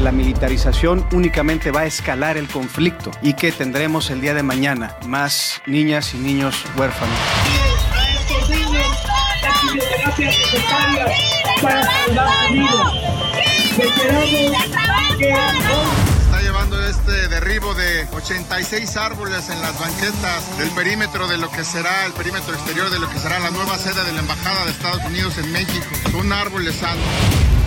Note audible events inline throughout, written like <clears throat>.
La militarización únicamente va a escalar el conflicto y que tendremos el día de mañana más niñas y niños huérfanos. está llevando este derribo de 86 árboles en las banquetas del perímetro de lo que será el perímetro exterior de lo que será la nueva sede de la Embajada de Estados Unidos en México. Son árboles sanos.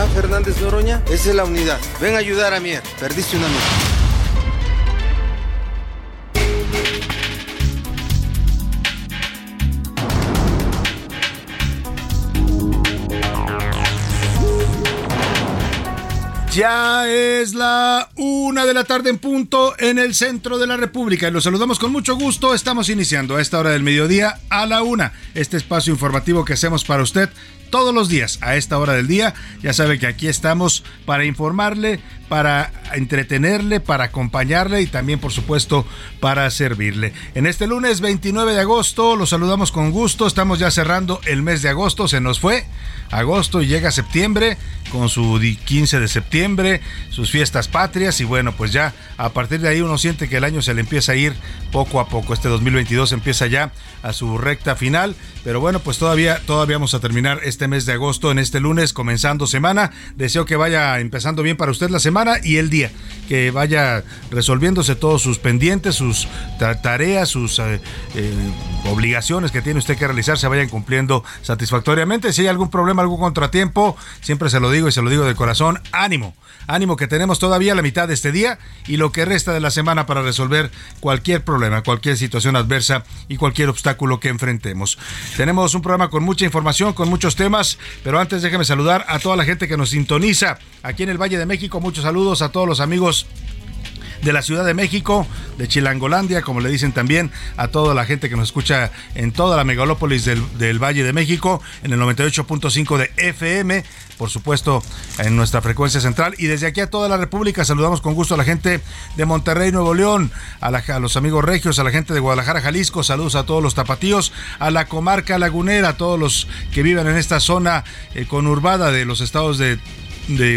Ya, Fernández Noroña, esa es la unidad. Ven a ayudar a Mier. Perdiste una amigo. Ya es la una de la tarde en punto en el centro de la República y los saludamos con mucho gusto. Estamos iniciando a esta hora del mediodía a la una este espacio informativo que hacemos para usted todos los días a esta hora del día. Ya sabe que aquí estamos para informarle, para entretenerle, para acompañarle y también, por supuesto, para servirle. En este lunes 29 de agosto los saludamos con gusto. Estamos ya cerrando el mes de agosto. Se nos fue agosto y llega septiembre con su 15 de septiembre, sus fiestas patrias y bueno, pues ya a partir de ahí uno siente que el año se le empieza a ir poco a poco. Este 2022 empieza ya a su recta final, pero bueno, pues todavía todavía vamos a terminar este mes de agosto en este lunes comenzando semana. Deseo que vaya empezando bien para usted la semana y el día, que vaya resolviéndose todos sus pendientes, sus tareas, sus eh, eh, obligaciones que tiene usted que realizar se vayan cumpliendo satisfactoriamente. Si hay algún problema, algún contratiempo, siempre se lo digo y se lo digo de corazón, ánimo. Ánimo que tenemos todavía la mitad de este día y lo que resta de la semana para resolver cualquier problema, cualquier situación adversa y cualquier obstáculo que enfrentemos. Tenemos un programa con mucha información, con muchos temas, pero antes déjeme saludar a toda la gente que nos sintoniza aquí en el Valle de México. Muchos saludos a todos los amigos de la Ciudad de México, de Chilangolandia, como le dicen también a toda la gente que nos escucha en toda la megalópolis del, Valle de México, en el 98.5 de FM, por supuesto en nuestra frecuencia central. Y desde aquí a toda la República saludamos con gusto a la gente de Monterrey, Nuevo León, a, los amigos regios, a la gente de Guadalajara, Jalisco, saludos a todos los tapatíos, a la comarca lagunera, a todos los que viven en esta zona eh, conurbada de los estados de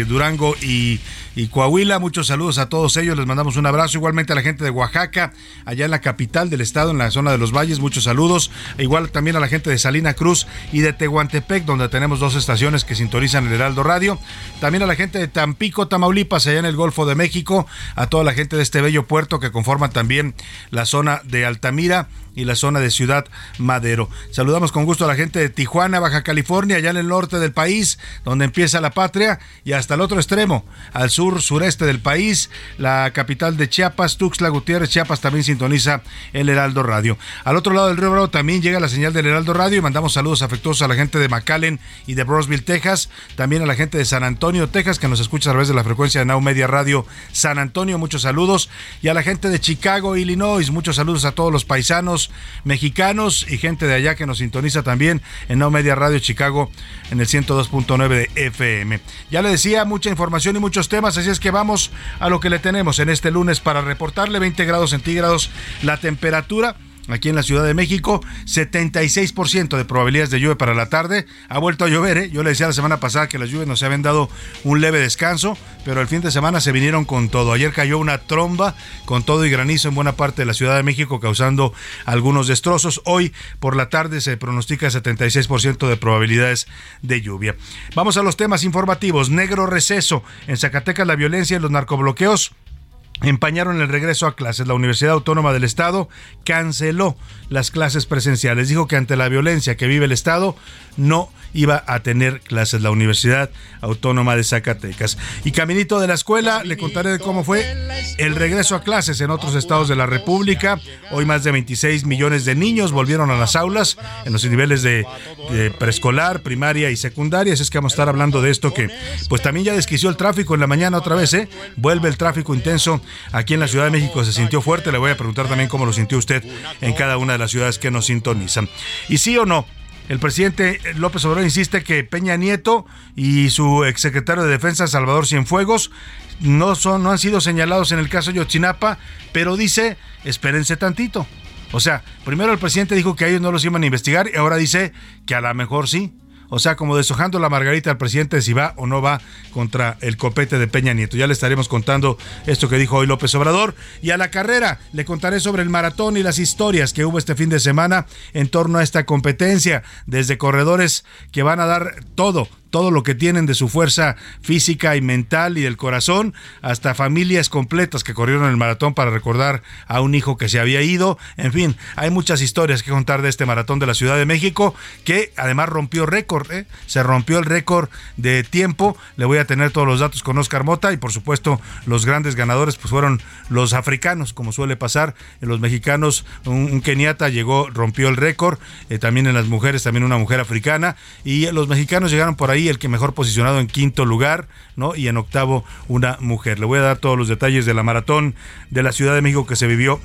Durango y, y Coahuila. Muchos saludos a todos ellos, les mandamos un abrazo. Igualmente a la gente de Oaxaca, allá en la capital del estado, en la zona de los valles, muchos saludos. Igual también a la gente de Salina Cruz y de Tehuantepec, donde tenemos dos estaciones que sintonizan el Heraldo Radio. También a la gente de Tampico, Tamaulipas, allá en el Golfo de México. A toda la gente de este bello puerto que conforman también la zona de Altamira y la zona de Ciudad Madero. Saludamos con gusto a la gente de Tijuana, Baja California, allá en el norte del país, donde empieza la patria, y hasta el otro extremo, al sur, sureste del país, la capital de Chiapas, Tuxtla Gutiérrez, Chiapas también sintoniza el Heraldo Radio. Al otro lado del río Bravo también llega la señal del Heraldo Radio y mandamos saludos afectuosos a la gente de McAllen y de Brosville, Texas, también a la gente de San Antonio, Texas, que nos escucha a través de la frecuencia de Now Media Radio San Antonio, muchos saludos, y a la gente de Chicago, Illinois, muchos saludos a todos los paisanos mexicanos y gente de allá que nos sintoniza también en Now Media Radio Chicago en el 102.9 de FM. Ya le decía, mucha información y muchos temas, así es que vamos a lo que le tenemos en este lunes para reportarle 20 grados centígrados la temperatura aquí en la Ciudad de México, 76% de probabilidades de lluvia para la tarde. Ha vuelto a llover, ¿eh? yo le decía la semana pasada que las lluvias nos habían dado un leve descanso, pero el fin de semana se vinieron con todo. Ayer cayó una tromba con todo y granizo en buena parte de la Ciudad de México, causando algunos destrozos. Hoy por la tarde se pronostica 76% de probabilidades de lluvia. Vamos a los temas informativos. Negro receso. En Zacatecas la violencia y los narcobloqueos empañaron el regreso a clases. La Universidad Autónoma del Estado canceló las clases presenciales. Dijo que ante la violencia que vive el Estado no iba a tener clases la Universidad Autónoma de Zacatecas. Y caminito de la escuela, le contaré de cómo fue el regreso a clases en otros estados de la República. Hoy más de 26 millones de niños volvieron a las aulas en los niveles de, preescolar, primaria y secundaria. Así es que vamos a estar hablando de esto que pues también ya desquició el tráfico en la mañana otra vez, ¿eh? Vuelve el tráfico intenso aquí en la Ciudad de México. Se sintió fuerte. Le voy a preguntar también cómo lo sintió usted en cada una de las ciudades que nos sintonizan. Y sí o no, el presidente López Obrador insiste que Peña Nieto y su exsecretario de Defensa, Salvador Cienfuegos, no, son, no han sido señalados en el caso Yotzinapa, pero dice, espérense tantito. O sea, primero el presidente dijo que ellos no los iban a investigar y ahora dice que a lo mejor sí. O sea, como deshojando la margarita al presidente si va o no va contra el copete de Peña Nieto. Ya le estaremos contando esto que dijo hoy López Obrador. Y a la carrera le contaré sobre el maratón y las historias que hubo este fin de semana en torno a esta competencia. Desde corredores que van a dar todo, todo lo que tienen de su fuerza física y mental y del corazón, hasta familias completas que corrieron el maratón para recordar a un hijo que se había ido. En fin, hay muchas historias que contar de este maratón de la Ciudad de México, que además rompió récord, ¿eh? se rompió el récord de tiempo. Le voy a tener todos los datos con Oscar Mota y por supuesto los grandes ganadores pues fueron los africanos, como suele pasar. En los mexicanos, un, keniata llegó, rompió el récord, eh, también en las mujeres, también una mujer africana, y los mexicanos llegaron por ahí el que mejor posicionado en quinto lugar, ¿no? Y en octavo una mujer. Le voy a dar todos los detalles de la maratón de la Ciudad de México que se vivió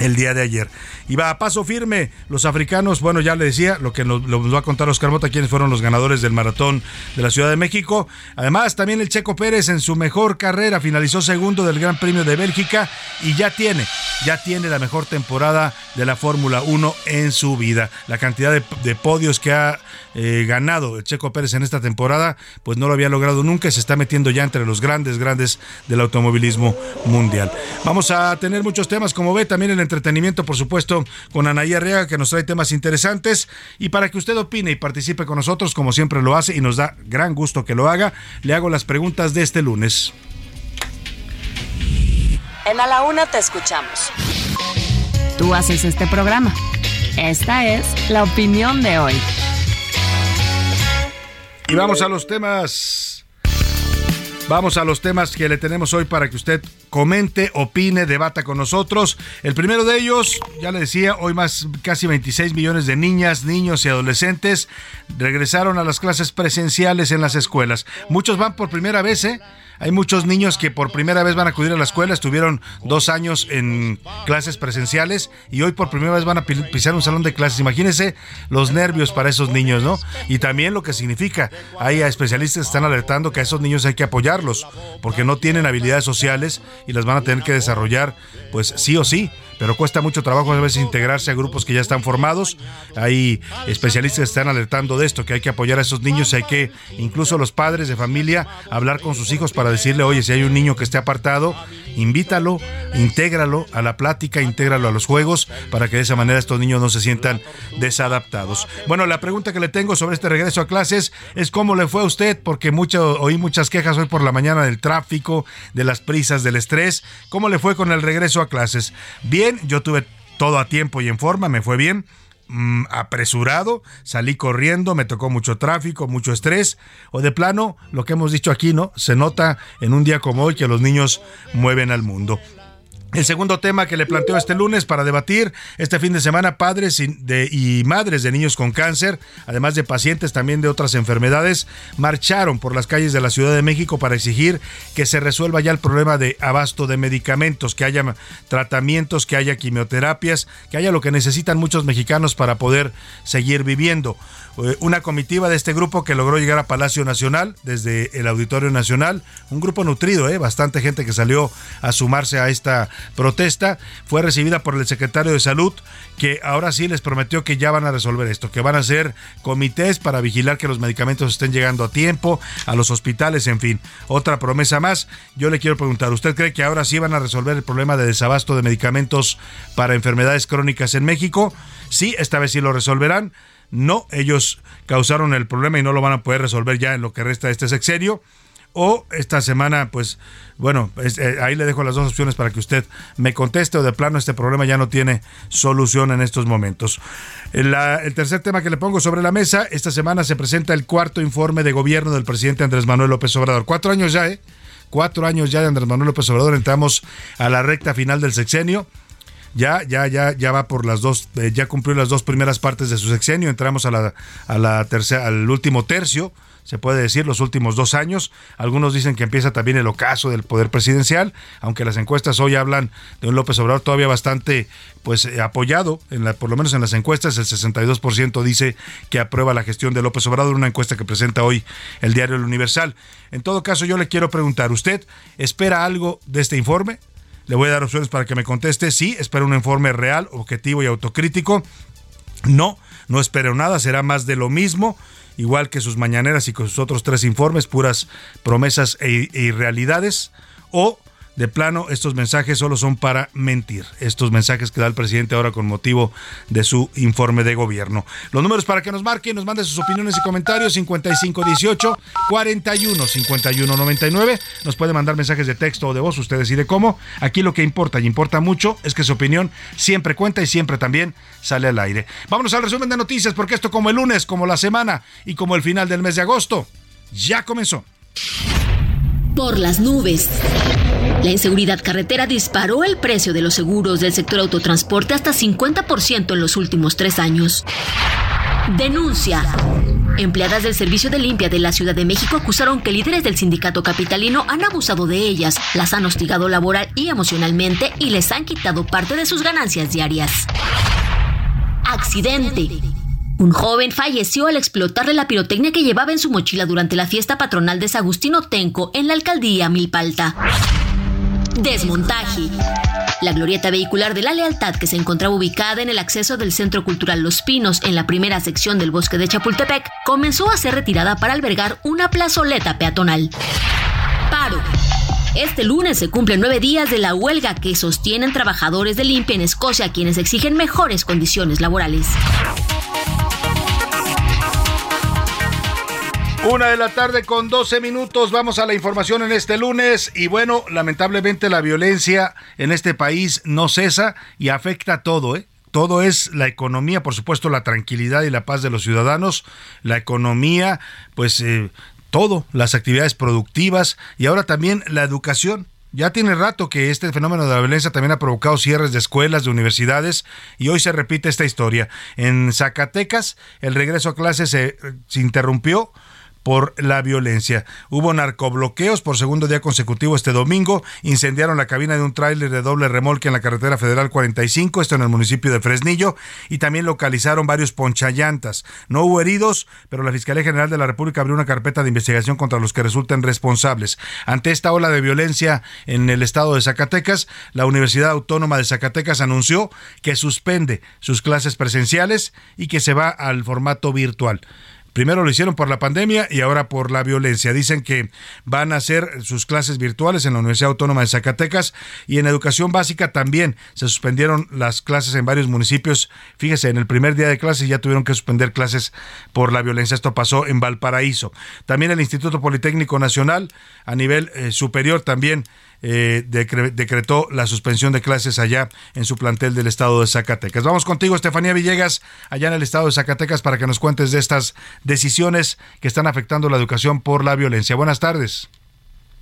el día de ayer. Y va a paso firme. Los africanos, bueno, ya le decía, lo que nos, va a contar Oscar Mota, quiénes fueron los ganadores del maratón de la Ciudad de México. Además, también el Checo Pérez en su mejor carrera finalizó segundo del Gran Premio de Bélgica y ya tiene, ya tiene la mejor temporada de la Fórmula 1 en su vida. La cantidad de, podios que ha eh, ganado el Checo Pérez en esta temporada, pues no lo había logrado nunca y se está metiendo ya entre los grandes, grandes del automovilismo mundial. Vamos a tener muchos temas, como ve, también el entretenimiento, por supuesto con Anaí Arriaga, que nos trae temas interesantes. Y para que usted opine y participe con nosotros, como siempre lo hace, y nos da gran gusto que lo haga, le hago las preguntas de este lunes. En A la Una te escuchamos. Tú haces este programa. Esta es la opinión de hoy. Y vamos a los temas Vamos a los temas que le tenemos hoy para que usted comente, opine, debata con nosotros. El primero de ellos, ya le decía, hoy más casi 26 millones de niñas, niños y adolescentes regresaron a las clases presenciales en las escuelas. Muchos van por primera vez, ¿eh? Hay muchos niños que por primera vez van a acudir a la escuela, estuvieron dos años en clases presenciales y hoy por primera vez van a pisar un salón de clases. Imagínense los nervios para esos niños, ¿no? Y también lo que significa. Hay especialistas que están alertando que a esos niños hay que apoyarlos porque no tienen habilidades sociales y las van a tener que desarrollar, pues sí o sí pero cuesta mucho trabajo a veces integrarse a grupos que ya están formados. Hay especialistas que están alertando de esto, que hay que apoyar a esos niños, hay que incluso los padres de familia hablar con sus hijos para decirle, oye, si hay un niño que esté apartado, invítalo, intégralo a la plática, intégralo a los juegos, para que de esa manera estos niños no se sientan desadaptados. Bueno, la pregunta que le tengo sobre este regreso a clases es cómo le fue a usted, porque mucho, oí muchas quejas hoy por la mañana del tráfico, de las prisas, del estrés. ¿Cómo le fue con el regreso a clases? Bien yo tuve todo a tiempo y en forma, me fue bien. Mm, apresurado, salí corriendo, me tocó mucho tráfico, mucho estrés, o de plano, lo que hemos dicho aquí, ¿no? Se nota en un día como hoy que los niños mueven al mundo. El segundo tema que le planteo este lunes para debatir este fin de semana, padres y, madres de niños con cáncer, además de pacientes también de otras enfermedades, marcharon por las calles de la Ciudad de México para exigir que se resuelva ya el problema de abasto de medicamentos, que haya tratamientos, que haya quimioterapias, que haya lo que necesitan muchos mexicanos para poder seguir viviendo. Eh, una comitiva de este grupo que logró llegar a Palacio Nacional desde el Auditorio Nacional, un grupo nutrido, ¿eh? bastante gente que salió a sumarse a esta protesta fue recibida por el secretario de Salud, que ahora sí les prometió que ya van a resolver esto, que van a hacer comités para vigilar que los medicamentos estén llegando a tiempo, a los hospitales, en fin. Otra promesa más. Yo le quiero preguntar, ¿usted cree que ahora sí van a resolver el problema de desabasto de medicamentos para enfermedades crónicas en México? Sí, esta vez sí lo resolverán. No, ellos causaron el problema y no lo van a poder resolver ya en lo que resta de este sexenio o esta semana, pues bueno, eh, ahí le dejo las dos opciones para que usted me conteste o de plano este problema ya no tiene solución en estos momentos. El, el, tercer tema que le pongo sobre la mesa, esta semana se presenta el cuarto informe de gobierno del presidente Andrés Manuel López Obrador. Cuatro años ya, ¿eh? Cuatro años ya de Andrés Manuel López Obrador, entramos a la recta final del sexenio ya, ya, ya, ya va por las dos, eh, ya cumplió las dos primeras partes de su sexenio, entramos a la, a la tercera, al último tercio, se puede decir, los últimos dos años. Algunos dicen que empieza también el ocaso del poder presidencial, aunque las encuestas hoy hablan de un López Obrador todavía bastante pues eh, apoyado, en la, por lo menos en las encuestas, el 62% dice que aprueba la gestión de López Obrador, una encuesta que presenta hoy el diario El Universal. En todo caso, yo le quiero preguntar, ¿usted espera algo de este informe? Le voy a dar opciones para que me conteste. Sí, espero un informe real, objetivo y autocrítico. No, no espero nada, será más de lo mismo igual que sus mañaneras y con sus otros tres informes, puras promesas e, irrealidades, o de plano estos mensajes solo son para mentir. Estos mensajes que da el presidente ahora con motivo de su informe de gobierno. Los números para que nos marquen, nos manden sus opiniones y comentarios 5518 41 51 99. Nos puede mandar mensajes de texto o de voz, usted decide cómo. Aquí lo que importa y importa mucho es que su opinión siempre cuenta y siempre también sale al aire. Vámonos al resumen de noticias porque esto como el lunes, como la semana y como el final del mes de agosto ya comenzó. Por las nubes. La inseguridad carretera disparó el precio de los seguros del sector autotransporte hasta 50% en los últimos tres años. Denuncia. Empleadas del Servicio de Limpia de la Ciudad de México acusaron que líderes del sindicato capitalino han abusado de ellas, las han hostigado laboral y emocionalmente y les han quitado parte de sus ganancias diarias. Accidente. Un joven falleció al explotarle la pirotecnia que llevaba en su mochila durante la fiesta patronal de Sagustino Tenco en la alcaldía Milpalta. Desmontaje. La glorieta vehicular de la lealtad que se encontraba ubicada en el acceso del Centro Cultural Los Pinos en la primera sección del bosque de Chapultepec comenzó a ser retirada para albergar una plazoleta peatonal. Paro. Este lunes se cumplen nueve días de la huelga que sostienen trabajadores de limpia en Escocia quienes exigen mejores condiciones laborales. Una de la tarde con 12 minutos. Vamos a la información en este lunes. Y bueno, lamentablemente la violencia en este país no cesa y afecta a todo, ¿eh? Todo es la economía, por supuesto, la tranquilidad y la paz de los ciudadanos, la economía, pues eh, todo, las actividades productivas y ahora también la educación. Ya tiene rato que este fenómeno de la violencia también ha provocado cierres de escuelas, de universidades, y hoy se repite esta historia. En Zacatecas, el regreso a clases se, se interrumpió por la violencia. Hubo narcobloqueos por segundo día consecutivo este domingo, incendiaron la cabina de un tráiler de doble remolque en la carretera federal 45, esto en el municipio de Fresnillo, y también localizaron varios ponchallantas. No hubo heridos, pero la Fiscalía General de la República abrió una carpeta de investigación contra los que resulten responsables. Ante esta ola de violencia en el estado de Zacatecas, la Universidad Autónoma de Zacatecas anunció que suspende sus clases presenciales y que se va al formato virtual. Primero lo hicieron por la pandemia y ahora por la violencia. Dicen que van a hacer sus clases virtuales en la Universidad Autónoma de Zacatecas y en educación básica también se suspendieron las clases en varios municipios. Fíjese, en el primer día de clases ya tuvieron que suspender clases por la violencia. Esto pasó en Valparaíso. También el Instituto Politécnico Nacional a nivel eh, superior también eh, decretó la suspensión de clases allá en su plantel del estado de Zacatecas. Vamos contigo, Estefanía Villegas, allá en el estado de Zacatecas, para que nos cuentes de estas decisiones que están afectando la educación por la violencia. Buenas tardes.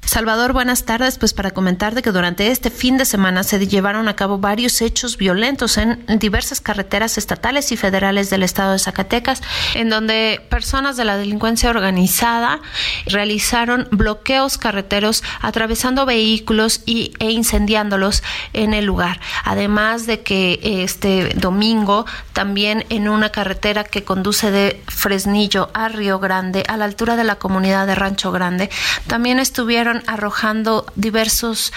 Salvador, buenas tardes. Pues para comentar de que durante este fin de semana se llevaron a cabo varios hechos violentos en diversas carreteras estatales y federales del estado de Zacatecas, en donde personas de la delincuencia organizada realizaron bloqueos carreteros atravesando vehículos y, e incendiándolos en el lugar. Además de que este domingo también en una carretera que conduce de Fresnillo a Río Grande, a la altura de la comunidad de Rancho Grande, también estuvieron arrojando diversos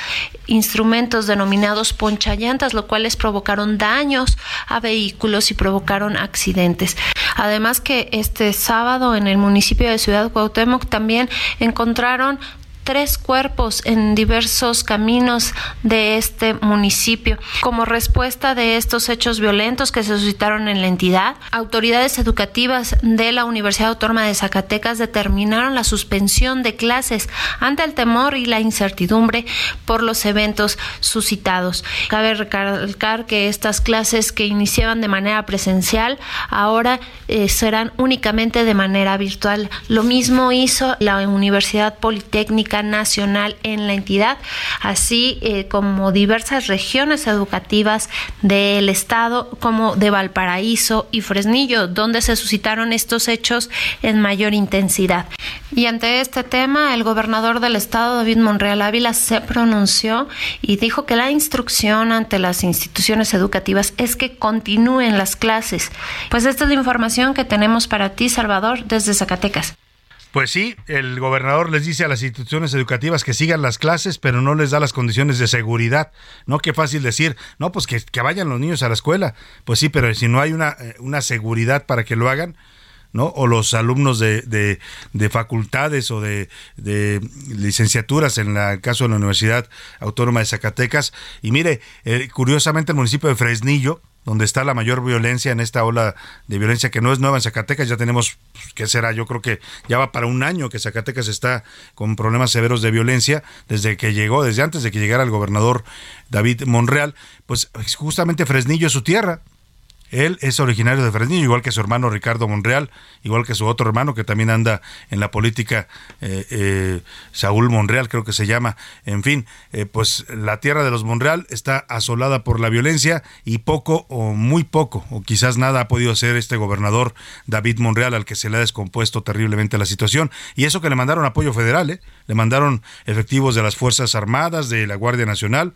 instrumentos denominados ponchallantas, lo cual les provocaron daños a vehículos y provocaron accidentes. Además que este sábado en el municipio de Ciudad Cuauhtémoc también encontraron tres cuerpos en diversos caminos de este municipio. Como respuesta de estos hechos violentos que se suscitaron en la entidad, autoridades educativas de la Universidad Autónoma de Zacatecas determinaron la suspensión de clases ante el temor y la incertidumbre por los eventos suscitados. Cabe recalcar que estas clases que iniciaban de manera presencial ahora eh, serán únicamente de manera virtual. Lo mismo hizo la Universidad Politécnica nacional en la entidad, así eh, como diversas regiones educativas del estado como de Valparaíso y Fresnillo, donde se suscitaron estos hechos en mayor intensidad. Y ante este tema, el gobernador del estado, David Monreal Ávila, se pronunció y dijo que la instrucción ante las instituciones educativas es que continúen las clases. Pues esta es la información que tenemos para ti, Salvador, desde Zacatecas. Pues sí, el gobernador les dice a las instituciones educativas que sigan las clases, pero no les da las condiciones de seguridad. No, qué fácil decir, no, pues que, vayan los niños a la escuela. Pues sí, pero si no hay una, eh, una seguridad para que lo hagan, ¿no? O los alumnos de, de, facultades o de, de, licenciaturas, en el caso de la Universidad Autónoma de Zacatecas. Y mire, eh, curiosamente el municipio de Fresnillo, donde está la mayor violencia en esta ola de violencia que no es nueva en Zacatecas. Ya tenemos, pues, ¿qué será? Yo creo que ya va para un año que Zacatecas está con problemas severos de violencia desde que llegó, desde antes de que llegara el gobernador David Monreal. Pues justamente Fresnillo es su tierra. Él es originario de Fresnillo, igual que su hermano Ricardo Monreal, igual que su otro hermano que también anda en la política, eh, eh, Saúl Monreal creo que se llama. En fin, eh, pues la tierra de los Monreal está asolada por la violencia y poco o muy poco, o quizás nada ha podido hacer este gobernador David Monreal al que se le ha descompuesto terriblemente la situación. Y eso que le mandaron apoyo federal, le mandaron efectivos de las Fuerzas Armadas, de la Guardia Nacional,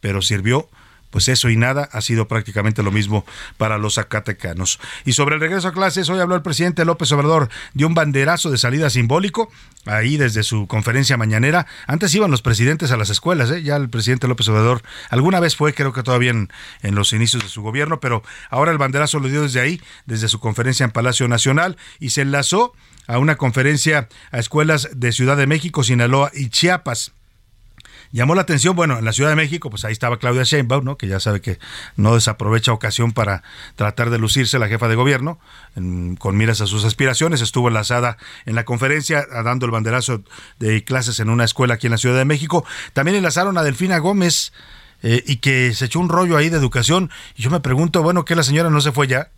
pero sirvió pues eso y nada ha sido prácticamente lo mismo para los zacatecanos. Y sobre el regreso a clases, hoy habló el presidente López Obrador, dio un banderazo de salida simbólico, ahí desde su conferencia mañanera. Antes iban los presidentes a las escuelas, ¿eh? ya el presidente López Obrador alguna vez fue, creo que todavía en, en los inicios de su gobierno, pero ahora el banderazo lo dio desde ahí, desde su conferencia en Palacio Nacional, y se enlazó a una conferencia a escuelas de Ciudad de México, Sinaloa y Chiapas. Llamó la atención, bueno, en la Ciudad de México, pues ahí estaba Claudia Sheinbaum, ¿no? que ya sabe que no desaprovecha ocasión para tratar de lucirse la jefa de gobierno, con miras a sus aspiraciones. Estuvo enlazada en la conferencia, dando el banderazo de clases en una escuela aquí en la Ciudad de México. También enlazaron a Delfina Gómez, eh, y que se echó un rollo ahí de educación. Y yo me pregunto, bueno, ¿que la señora no se fue ya?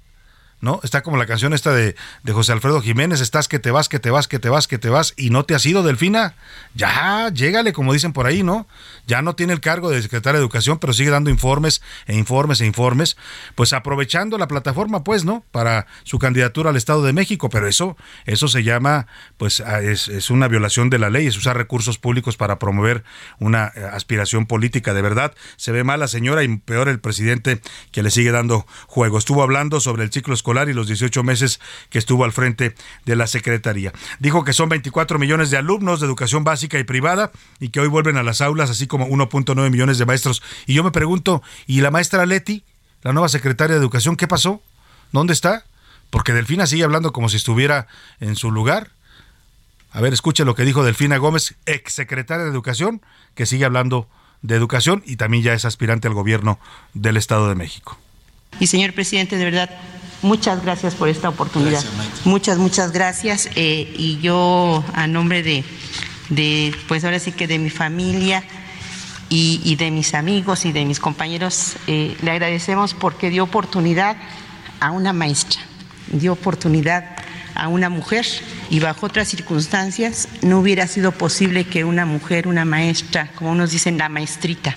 ¿No? Está como la canción esta de, de, José Alfredo Jiménez, estás que te vas, que te vas, que te vas, que te vas, y no te has ido, Delfina. Ya, llégale, como dicen por ahí, ¿no? Ya no tiene el cargo de secretaria de Educación, pero sigue dando informes e informes e informes, pues aprovechando la plataforma, pues, ¿no? Para su candidatura al Estado de México, pero eso, eso se llama, pues, es, es una violación de la ley, es usar recursos públicos para promover una eh, aspiración política, de verdad. Se ve mal la señora y peor el presidente que le sigue dando juego. Estuvo hablando sobre el ciclo y los 18 meses que estuvo al frente de la Secretaría. Dijo que son 24 millones de alumnos de educación básica y privada y que hoy vuelven a las aulas, así como 1.9 millones de maestros. Y yo me pregunto, ¿y la maestra Leti, la nueva secretaria de Educación, qué pasó? ¿Dónde está? Porque Delfina sigue hablando como si estuviera en su lugar. A ver, escuche lo que dijo Delfina Gómez, ex secretaria de Educación, que sigue hablando de educación y también ya es aspirante al gobierno del Estado de México. Y señor presidente, de verdad, Muchas gracias por esta oportunidad. muchas, muchas gracias. Eh, y yo, a nombre de, de, pues ahora sí que de mi familia y, de mis amigos y de mis compañeros, eh, le agradecemos porque dio oportunidad a una maestra, dio oportunidad a una mujer y bajo otras circunstancias no hubiera sido posible que una mujer, una maestra, como nos dicen, la maestrita,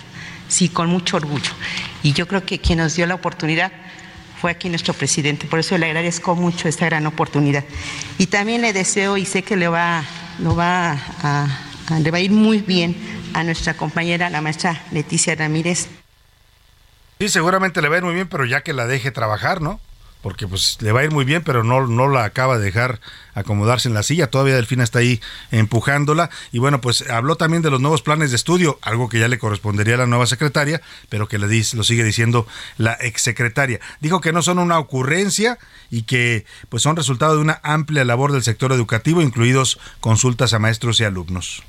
sí, con mucho orgullo. Y yo creo que quien nos dio la oportunidad fue aquí nuestro presidente. Por eso le agradezco mucho esta gran oportunidad. Y también le deseo y sé que le va, lo va a, le va a ir muy bien a nuestra compañera, la maestra Leticia Ramírez. Sí, seguramente le va a ir muy bien, pero ya que la deje trabajar, ¿no? Porque pues le va a ir muy bien, pero no, no la acaba de dejar acomodarse en la silla. Todavía Delfina está ahí empujándola. Y bueno, pues habló también de los nuevos planes de estudio, algo que ya le correspondería a la nueva secretaria, pero que le dice, lo sigue diciendo la exsecretaria. Dijo que no son una ocurrencia y que pues son resultado de una amplia labor del sector educativo, incluidos consultas a maestros y alumnos.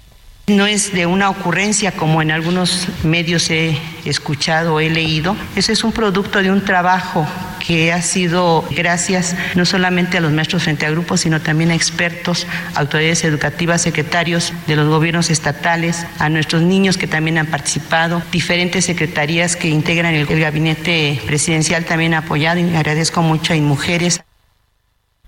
No es de una ocurrencia como en algunos medios he escuchado o he leído. Ese es un producto de un trabajo que ha sido gracias no solamente a los maestros frente a grupos, sino también a expertos, autoridades educativas, secretarios de los gobiernos estatales, a nuestros niños que también han participado, diferentes secretarías que integran el, gabinete presidencial también ha apoyado y agradezco mucho a mujeres.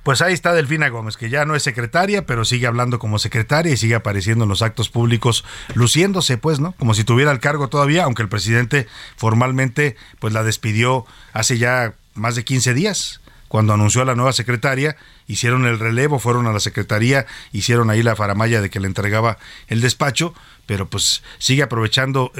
Pues ahí está Delfina Gómez, que ya no es secretaria, pero sigue hablando como secretaria y sigue apareciendo en los actos públicos, luciéndose, pues, ¿no? Como si tuviera el cargo todavía, aunque el presidente formalmente, pues, la despidió hace ya más de 15 días cuando anunció a la nueva secretaria, hicieron el relevo, fueron a la secretaría, hicieron ahí la faramaya de que le entregaba el despacho, pero pues sigue aprovechando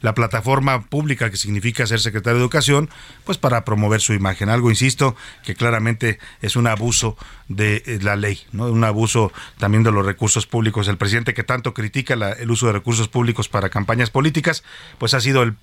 la plataforma pública que significa ser secretario de Educación, pues para promover su imagen. Algo, insisto, que claramente es un abuso de eh, la ley, ¿no? un abuso también de los recursos públicos. El presidente que tanto critica el uso de recursos públicos para campañas políticas, pues ha sido el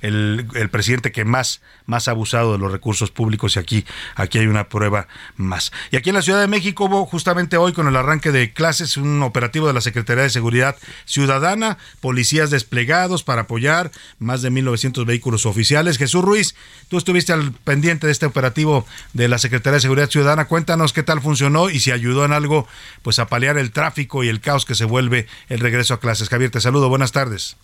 el, presidente que más, más ha abusado de los recursos públicos y aquí, aquí hay una prueba más. Y aquí en la Ciudad de México hubo justamente hoy con el arranque de clases un operativo de la Secretaría de Seguridad Ciudadana, policías desplegados para apoyar más de 1.900 vehículos oficiales. Jesús Ruiz, tú estuviste al pendiente de este operativo de la Secretaría de Seguridad Ciudadana. Cuéntanos qué tal funcionó y si ayudó en algo pues a paliar el tráfico y el caos que se vuelve el regreso a clases. Javier, te saludo. Buenas tardes.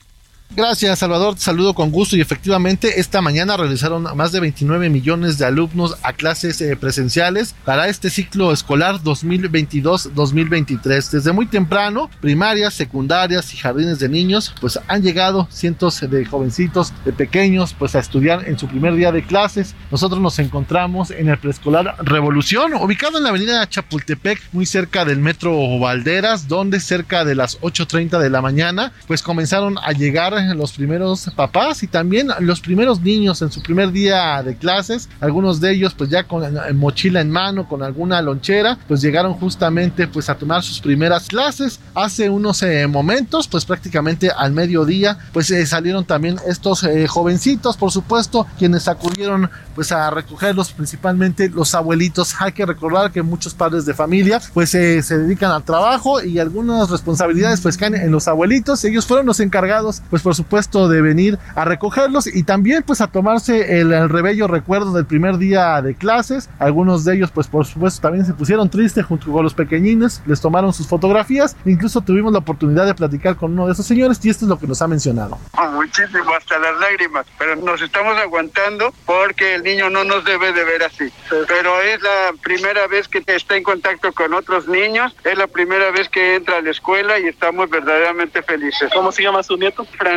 Gracias, Salvador. Te saludo con gusto y efectivamente esta mañana realizaron más de 29 millones de alumnos a clases eh, presenciales para este ciclo escolar 2022-2023. Desde muy temprano, primarias, secundarias y jardines de niños, pues han llegado cientos de jovencitos, de pequeños, pues a estudiar en su primer día de clases. Nosotros nos encontramos en el preescolar Revolución, ubicado en la avenida Chapultepec, muy cerca del metro Valderas, donde cerca de las 8.30 de la mañana, pues comenzaron a llegar los primeros papás y también los primeros niños en su primer día de clases, algunos de ellos pues ya con mochila en mano, con alguna lonchera, pues llegaron justamente pues a tomar sus primeras clases. Hace unos eh, momentos, pues prácticamente al mediodía, pues eh, salieron también estos eh, jovencitos, por supuesto, quienes acudieron pues a recogerlos principalmente los abuelitos. Hay que recordar que muchos padres de familia pues se dedican al trabajo y algunas responsabilidades pues caen en los abuelitos. Ellos fueron los encargados pues por supuesto de venir a recogerlos y también pues a tomarse el, el rebello recuerdo del primer día de clases. Algunos de ellos pues por supuesto también se pusieron tristes junto con los pequeñines, les tomaron sus fotografías. Incluso tuvimos la oportunidad de platicar con uno de esos señores y esto es lo que nos ha mencionado. Muchísimo, hasta las lágrimas, pero nos estamos aguantando porque el niño no nos debe de ver así. Pero es la primera vez que está en contacto con otros niños, es la primera vez que entra a la escuela y estamos verdaderamente felices. ¿Cómo se llama su nieto? Francisco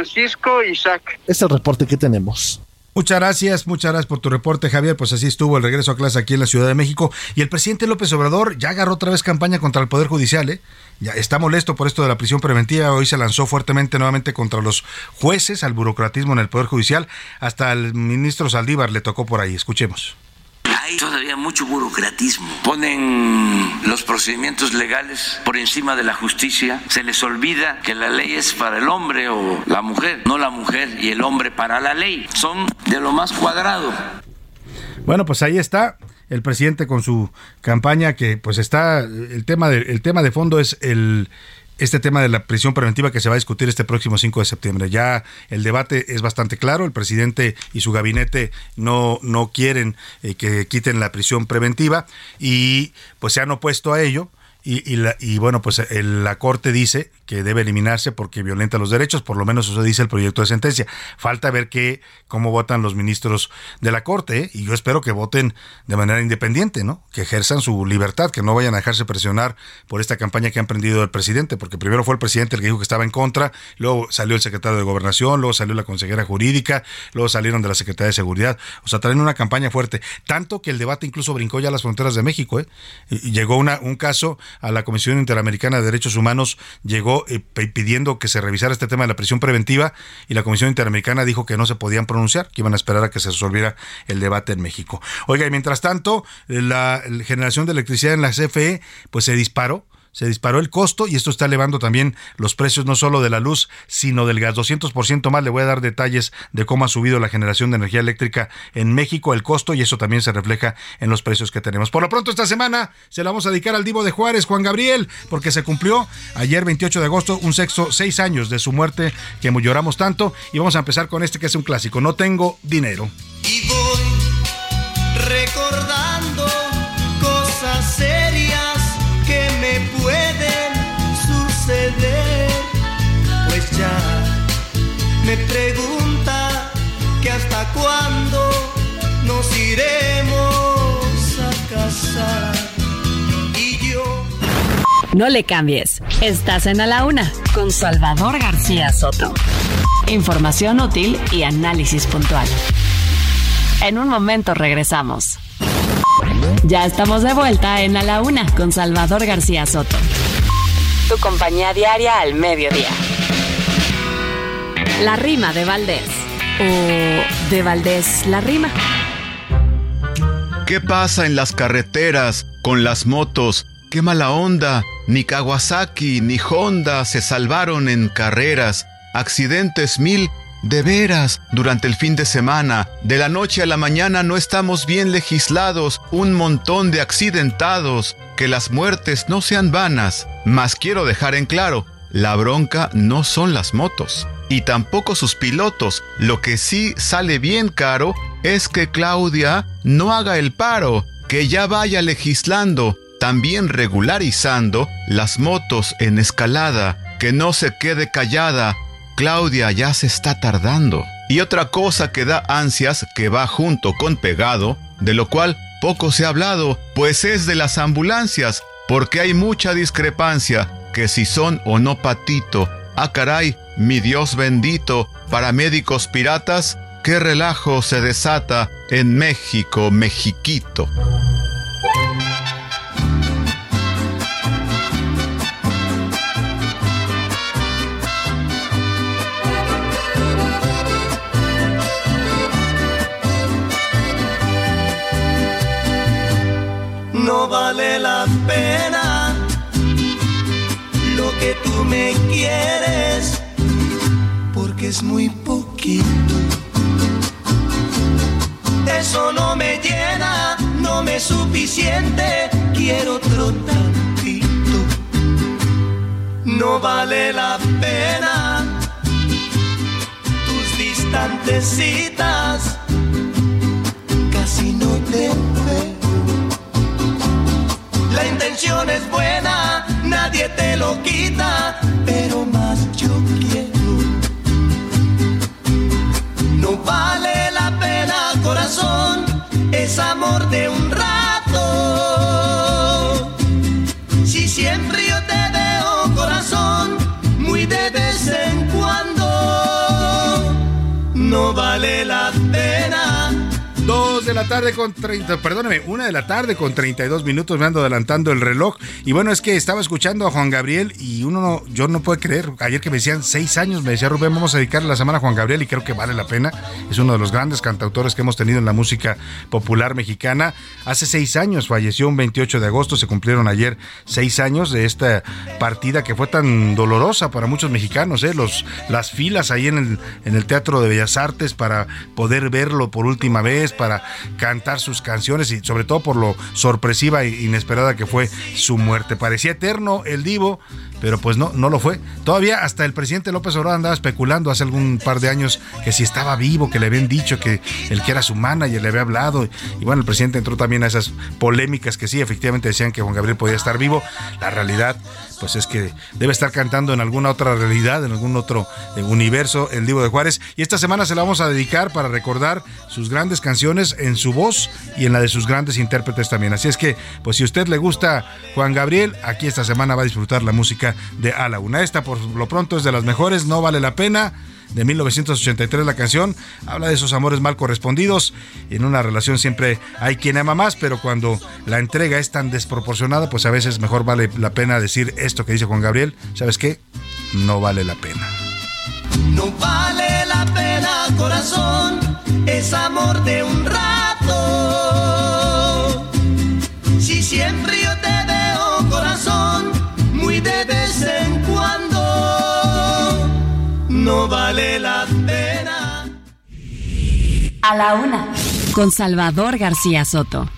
Isaac. Es el reporte que tenemos. Muchas gracias, muchas gracias por tu reporte, Javier. Pues así estuvo el regreso a clase aquí en la Ciudad de México. Y el presidente López Obrador ya agarró otra vez campaña contra el Poder Judicial, ¿eh? Ya está molesto por esto de la prisión preventiva. Hoy se lanzó fuertemente nuevamente contra los jueces, al burocratismo en el Poder Judicial. Hasta el ministro Saldívar le tocó por ahí. Escuchemos. Hay todavía mucho burocratismo. Ponen los procedimientos legales por encima de la justicia. Se les olvida que la ley es para el hombre o la mujer, no la mujer y el hombre para la ley. Son de lo más cuadrado. Bueno, pues ahí está el presidente con su campaña que pues está el tema de, tema de fondo es el este tema de la prisión preventiva que se va a discutir este próximo 5 de septiembre. Ya el debate es bastante claro, el presidente y su gabinete no, no quieren eh, que quiten la prisión preventiva y pues se han opuesto a ello. Y, y, la, y, bueno, pues la Corte dice que debe eliminarse porque violenta los derechos, por lo menos eso dice el proyecto de sentencia. Falta ver qué, cómo votan los ministros de la Corte ¿eh? y yo espero que voten de manera independiente, ¿no? Que ejerzan su libertad, que no vayan a dejarse presionar por esta campaña que han prendido el presidente, porque primero fue el presidente el que dijo que estaba en contra, luego salió el secretario de Gobernación, luego salió la consejera jurídica, luego salieron de la Secretaría de Seguridad, o sea, traen una campaña fuerte, tanto que el debate incluso brincó ya las fronteras de México, ¿eh? Llegó una, un caso a la Comisión Interamericana de Derechos Humanos, llegó eh, pidiendo que se revisara este tema de la prisión preventiva y la Comisión Interamericana dijo que no se podían pronunciar, que iban a esperar a que se resolviera el debate en México. Oiga, y mientras tanto, la generación de electricidad en la CFE pues se disparó se disparó el costo y esto está elevando también los precios no solo de la luz, sino del gas. 200% más. Le voy a dar detalles de cómo ha subido la generación de energía eléctrica en México, el costo, y eso también se refleja en los precios que tenemos. Por lo pronto, esta semana se la vamos a dedicar al Divo de Juárez, Juan Gabriel, porque se cumplió ayer, 28 de agosto, un sexo, seis años de su muerte, que lloramos tanto. Y vamos a empezar con este que es un clásico: No tengo dinero. Y voy recordando me pregunta que hasta cuándo nos iremos a casar. Y yo... No le cambies, estás en A la Una con Salvador García Soto. Información útil y análisis puntual. En un momento regresamos. Ya estamos de vuelta en A la Una con Salvador García Soto. Tu compañía diaria al mediodía. La rima de Valdés. O de Valdés la rima. ¿Qué pasa en las carreteras con las motos? ¡Qué mala onda! Ni Kawasaki ni Honda se salvaron en carreras. Accidentes mil de veras, durante el fin de semana, de la noche a la mañana no estamos bien legislados, un montón de accidentados, que las muertes no sean vanas, mas quiero dejar en claro, la bronca no son las motos, y tampoco sus pilotos, lo que sí sale bien caro es que Claudia no haga el paro, que ya vaya legislando, también regularizando las motos en escalada, que no se quede callada, Claudia ya se está tardando. Y otra cosa que da ansias que va junto con pegado, de lo cual poco se ha hablado, pues es de las ambulancias, porque hay mucha discrepancia que si son o no patito. Ah caray, mi Dios bendito, para médicos piratas, qué relajo se desata en México, Mexiquito. no vale la pena que tú me quieres, porque es muy poquito. Eso no me llena, no me es suficiente, quiero otro tantito. No vale la pena tus distantes casi no te veo la intención es buena, nadie te lo quita, pero más yo quiero. No vale la pena, corazón, es amor de un rato. Si siempre yo te veo, corazón, muy de vez en cuando, no vale la pena de la tarde con 30, perdóneme, una de la tarde con 32 minutos, me ando adelantando el reloj. Y bueno, es que estaba escuchando a Juan Gabriel y uno no, yo no puedo creer, ayer que me decían seis años, me decía Rubén, vamos a dedicarle la semana a Juan Gabriel y creo que vale la pena. Es uno de los grandes cantautores que hemos tenido en la música popular mexicana. Hace seis años falleció un 28 de agosto, se cumplieron ayer seis años de esta partida que fue tan dolorosa para muchos mexicanos, ¿eh? Los, las filas ahí en el, en el Teatro de Bellas Artes para poder verlo por última vez para cantar sus canciones y sobre todo por lo sorpresiva e inesperada que fue su muerte. Parecía eterno el divo, pero pues no, no lo fue. Todavía hasta el presidente López Obrador andaba especulando hace algún par de años que si estaba vivo, que le habían dicho que el que era su manager le había hablado. Y bueno, el presidente entró también a esas polémicas que sí, efectivamente decían que Juan Gabriel podía estar vivo. La realidad, pues es que debe estar cantando en alguna otra realidad, en algún otro eh, universo, el Divo de Juárez. Y esta semana se la vamos a dedicar para recordar sus grandes canciones en su voz y en la de sus grandes intérpretes también. Así es que, pues si a usted le gusta Juan Gabriel, aquí esta semana va a disfrutar la música de A la Una. Esta por lo pronto es de las mejores, no vale la pena de 1983 la canción. Habla de esos amores mal correspondidos. En una relación siempre hay quien ama más, pero cuando la entrega es tan desproporcionada, pues a veces mejor vale la pena decir esto que dice Juan Gabriel. ¿Sabes qué? No vale la pena. No vale la pena, corazón, es amor de un rato. Siempre yo te veo, corazón, muy de vez en cuando, no vale la pena. A la una, con Salvador García Soto.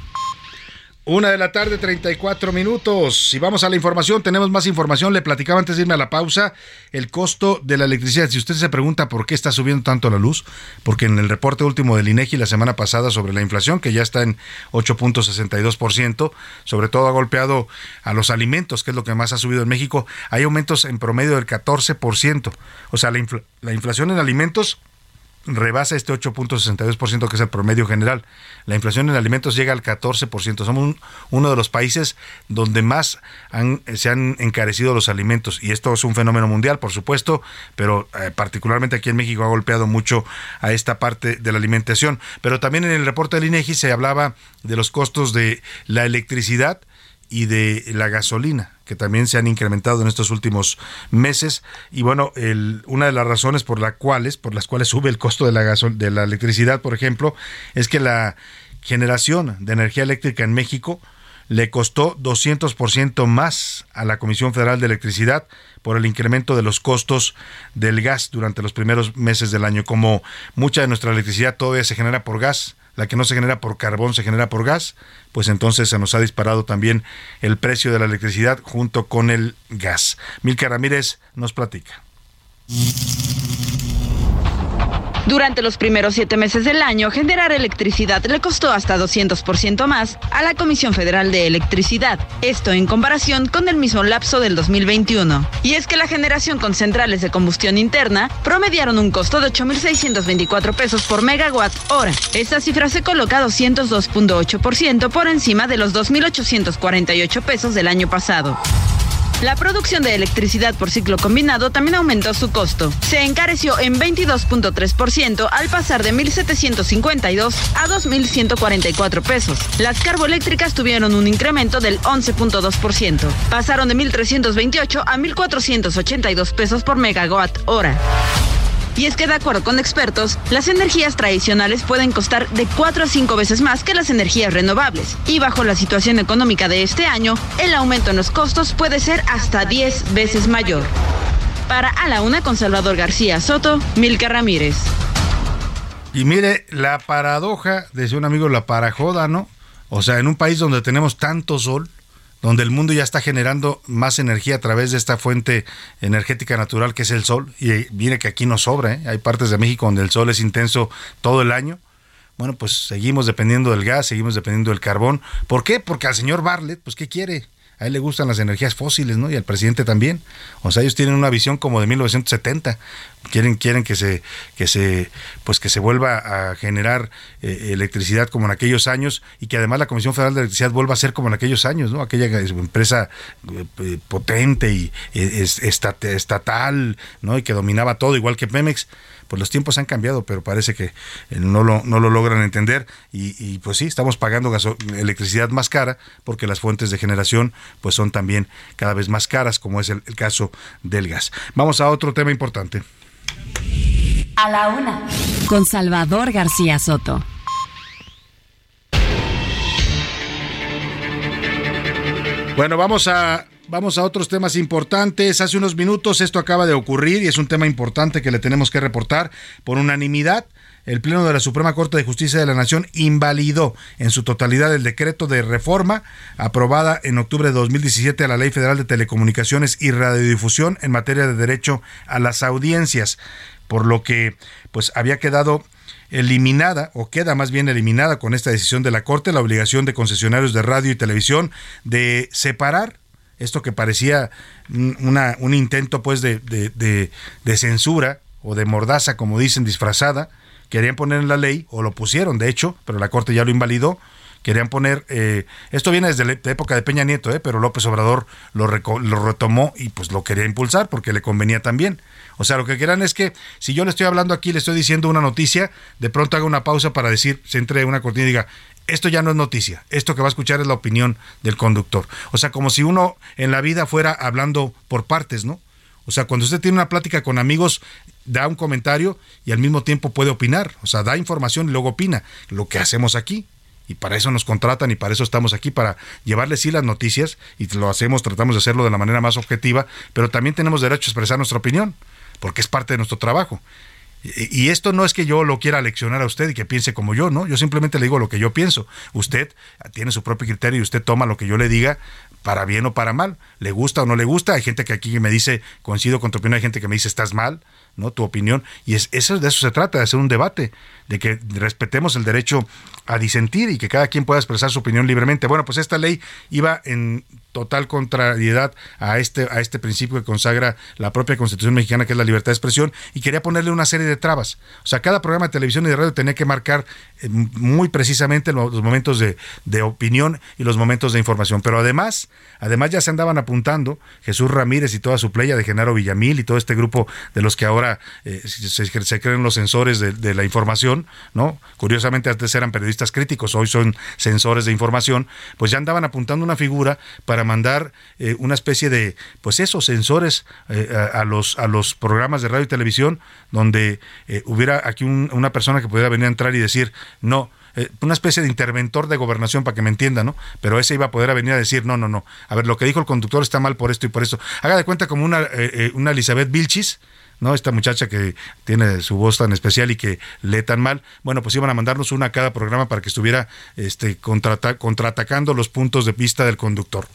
Una de la tarde, 34 minutos. Si vamos a la información, tenemos más información. Le platicaba antes de irme a la pausa el costo de la electricidad. Si usted se pregunta por qué está subiendo tanto la luz, porque en el reporte último del INEGI la semana pasada sobre la inflación, que ya está en 8.62%, sobre todo ha golpeado a los alimentos, que es lo que más ha subido en México, hay aumentos en promedio del 14%. O sea, la, la inflación en alimentos rebasa este 8.62% que es el promedio general. La inflación en alimentos llega al 14%. Somos uno de los países donde más se han encarecido los alimentos y esto es un fenómeno mundial, por supuesto, pero eh, particularmente aquí en México ha golpeado mucho a esta parte de la alimentación. Pero también en el reporte del INEGI se hablaba de los costos de la electricidad y de la gasolina, que también se han incrementado en estos últimos meses. Y bueno, el, una de las razones por, las cuales, por las cuales sube el costo de la, gasol, de la electricidad, por ejemplo, es que la generación de energía eléctrica en México le costó 200% más a la Comisión Federal de Electricidad por el incremento de los costos del gas durante los primeros meses del año. Como mucha de nuestra electricidad todavía se genera por gas, la que no se genera por carbón se genera por gas, pues entonces se nos ha disparado también el precio de la electricidad junto con el gas. Milka Ramírez nos platica. Durante los primeros siete meses del año, generar electricidad le costó hasta 200% más a la Comisión Federal de Electricidad, esto en comparación con el mismo lapso del 2021. Y es que la generación con centrales de combustión interna promediaron un costo de 8.624 pesos por megawatt hora. Esta cifra se coloca 202.8% por encima de los 2.848 pesos del año pasado. La producción de electricidad por ciclo combinado también aumentó su costo. Se encareció en 22.3% al pasar de 1.752 a 2.144 pesos. Las carboeléctricas tuvieron un incremento del 11.2%. Pasaron de 1.328 a 1.482 pesos por megawatt hora. Y es que de acuerdo con expertos, las energías tradicionales pueden costar de 4 a 5 veces más que las energías renovables. Y bajo la situación económica de este año, el aumento en los costos puede ser hasta 10 veces mayor. Para A la Una con Salvador García Soto, Milka Ramírez. Y mire, la paradoja, decía un amigo, la parajoda, ¿no? O sea, en un país donde tenemos tanto sol, donde el mundo ya está generando más energía a través de esta fuente energética natural que es el sol, y viene que aquí no sobra, ¿eh? hay partes de México donde el sol es intenso todo el año, bueno, pues seguimos dependiendo del gas, seguimos dependiendo del carbón. ¿Por qué? Porque al señor Bartlett, pues ¿qué quiere? A él le gustan las energías fósiles, ¿no? Y al presidente también. O sea, ellos tienen una visión como de 1970. Quieren, quieren que se, que se, pues que se vuelva a generar eh, electricidad como en aquellos años y que además la Comisión Federal de Electricidad vuelva a ser como en aquellos años, ¿no? Aquella empresa eh, potente y eh, estatal, ¿no? Y que dominaba todo, igual que Pemex pues los tiempos han cambiado, pero parece que no lo, no lo logran entender y, pues sí, estamos pagando electricidad más cara porque las fuentes de generación pues son también cada vez más caras, como es el, el caso del gas. Vamos a otro tema importante. A la una, con Salvador García Soto. Bueno, vamos a Vamos a otros temas importantes. Hace unos minutos esto acaba de ocurrir y es un tema importante que le tenemos que reportar. Por unanimidad, el Pleno de la Suprema Corte de Justicia de la Nación invalidó en su totalidad el decreto de reforma aprobada en octubre de 2017 a la Ley Federal de Telecomunicaciones y Radiodifusión en materia de derecho a las audiencias, por lo que pues había quedado eliminada o queda más bien eliminada con esta decisión de la Corte la obligación de concesionarios de radio y televisión de separar esto que parecía una, un intento pues de, de, de, censura o de mordaza, como dicen, disfrazada, querían poner en la ley, o lo pusieron de hecho, pero la Corte ya lo invalidó, querían poner, eh, esto viene desde la época de Peña Nieto, eh, pero López Obrador lo, retomó y pues lo quería impulsar porque le convenía también. O sea, lo que quieran es que si yo le estoy hablando aquí, le estoy diciendo una noticia, de pronto haga una pausa para decir, se entre una cortina y diga, esto ya no es noticia, esto que va a escuchar es la opinión del conductor. O sea, como si uno en la vida fuera hablando por partes, ¿no? O sea, cuando usted tiene una plática con amigos, da un comentario y al mismo tiempo puede opinar. O sea, da información y luego opina. Lo que hacemos aquí y para eso nos contratan y para eso estamos aquí, para llevarles sí las noticias y lo hacemos, tratamos de hacerlo de la manera más objetiva, pero también tenemos derecho a expresar nuestra opinión, porque es parte de nuestro trabajo. Y esto no es que yo lo quiera leccionar a usted y que piense como yo, ¿no? Yo simplemente le digo lo que yo pienso. Usted tiene su propio criterio y usted toma lo que yo le diga para bien o para mal. Le gusta o no le gusta. Hay gente que aquí me dice, coincido con tu opinión, hay gente que me dice, estás mal, ¿no? Tu opinión. Y es, eso, de eso se trata, de hacer un debate, de que respetemos el derecho a disentir y que cada quien pueda expresar su opinión libremente. Bueno, pues esta ley iba en total contrariedad a este, a este principio que consagra la propia Constitución mexicana, que es la libertad de expresión, y quería ponerle una serie de trabas. O sea, cada programa de televisión y de radio tenía que marcar eh, muy precisamente los, momentos de, de, opinión y los momentos de información. Pero además, además ya se andaban apuntando Jesús Ramírez y toda su playa de Genaro Villamil y todo este grupo de los que ahora eh, se, creen los censores de, la información, ¿no? Curiosamente antes eran periodistas críticos, hoy son sensores de información, pues ya andaban apuntando una figura para mandar eh, una especie de, pues esos sensores eh, a, los, a los programas de radio y televisión, donde eh, hubiera aquí una persona que pudiera venir a entrar y decir, no, una especie de interventor de gobernación para que me entienda, ¿no? Pero ese iba a poder venir a decir, no, no, no, a ver, lo que dijo el conductor está mal por esto y por esto. Haga de cuenta como una, una Elizabeth Vilchis, ¿no? Esta muchacha que tiene su voz tan especial y que lee tan mal, bueno, pues iban a mandarnos una a cada programa para que estuviera este, contraatacando los puntos de vista del conductor.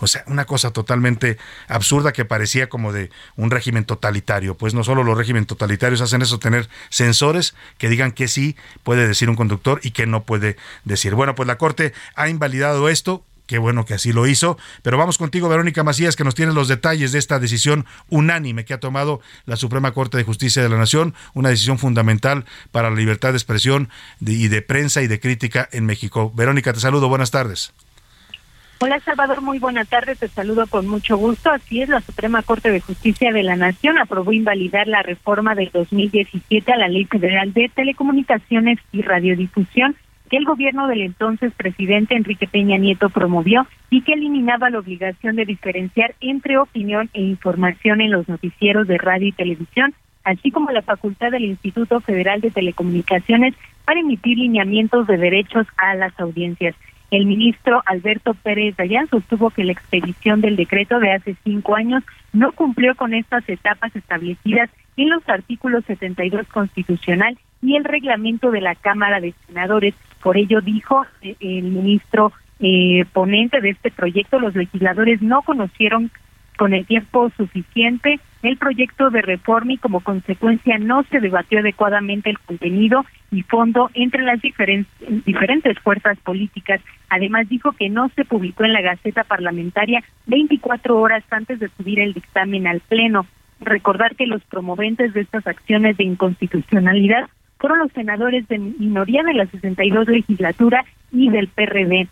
O sea, una cosa totalmente absurda que parecía como de un régimen totalitario. Pues no solo los regímenes totalitarios hacen eso, tener sensores que digan que sí puede decir un conductor y que no puede decir. Bueno, pues la Corte ha invalidado esto Qué bueno que así lo hizo. Pero vamos contigo, Verónica Macías, que nos tiene los detalles de esta decisión unánime que ha tomado la Suprema Corte de Justicia de la Nación, una decisión fundamental para la libertad de expresión y de prensa y de crítica en México. Verónica, te saludo. Buenas tardes. Hola Salvador, muy buena tarde, te saludo con mucho gusto. Así es, la Suprema Corte de Justicia de la Nación aprobó invalidar la reforma del 2017 a la Ley Federal de Telecomunicaciones y Radiodifusión que el gobierno del entonces presidente Enrique Peña Nieto promovió y que eliminaba la obligación de diferenciar entre opinión e información en los noticieros de radio y televisión, así como la facultad del Instituto Federal de Telecomunicaciones para emitir lineamientos de derechos a las audiencias. El ministro Alberto Pérez Dayán sostuvo que la expedición del decreto de hace cinco años no cumplió con estas etapas establecidas en los artículos 72 constitucional y el reglamento de la Cámara de Senadores. Por ello dijo eh, el ministro eh, ponente de este proyecto, los legisladores no conocieron con el tiempo suficiente el proyecto de reforma y como consecuencia no se debatió adecuadamente el contenido y fondo entre las diferentes, diferentes fuerzas políticas. Además dijo que no se publicó en la Gaceta Parlamentaria 24 horas antes de subir el dictamen al Pleno. Recordar que los promoventes de estas acciones de inconstitucionalidad fueron los senadores de minoría de la 62 legislatura y del PRD.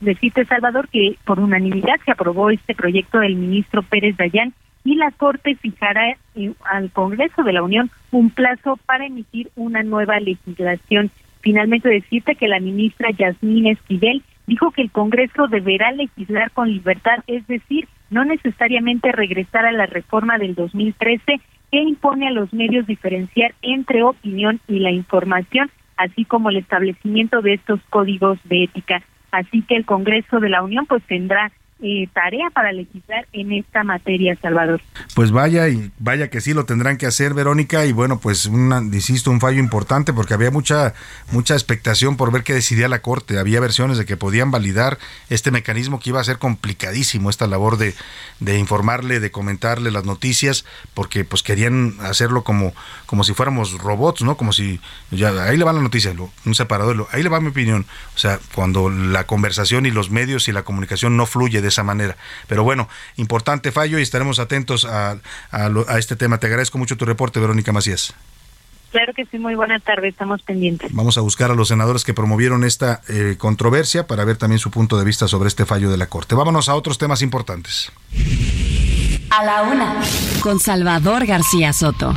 Decirte, Salvador, que por unanimidad se aprobó este proyecto del ministro Pérez Dayán y la Corte fijará eh, al Congreso de la Unión un plazo para emitir una nueva legislación. Finalmente decirte que la ministra Yasmín Esquivel dijo que el Congreso deberá legislar con libertad, es decir, no necesariamente regresar a la reforma del 2013 que impone a los medios diferenciar entre opinión y la información, así como el establecimiento de estos códigos de ética. Así que el Congreso de la Unión pues tendrá tarea para legislar en esta materia, Salvador. Pues vaya y vaya que sí lo tendrán que hacer, Verónica, y bueno, pues una, insisto, un fallo importante porque había mucha mucha expectación por ver qué decidía la Corte. Había versiones de que podían validar este mecanismo que iba a ser complicadísimo esta labor de, de informarle, de comentarle las noticias, porque pues querían hacerlo como como si fuéramos robots, ¿no? Como si ya ahí le va la noticia, un separador, ahí le va mi opinión. O sea, cuando la conversación y los medios y la comunicación no fluye de esa manera. Pero bueno, importante fallo y estaremos atentos a, a, este tema. Te agradezco mucho tu reporte, Verónica Macías. Claro que sí, muy buena tarde, estamos pendientes. Vamos a buscar a los senadores que promovieron esta eh, controversia para ver también su punto de vista sobre este fallo de la Corte. Vámonos a otros temas importantes. A la una, con Salvador García Soto.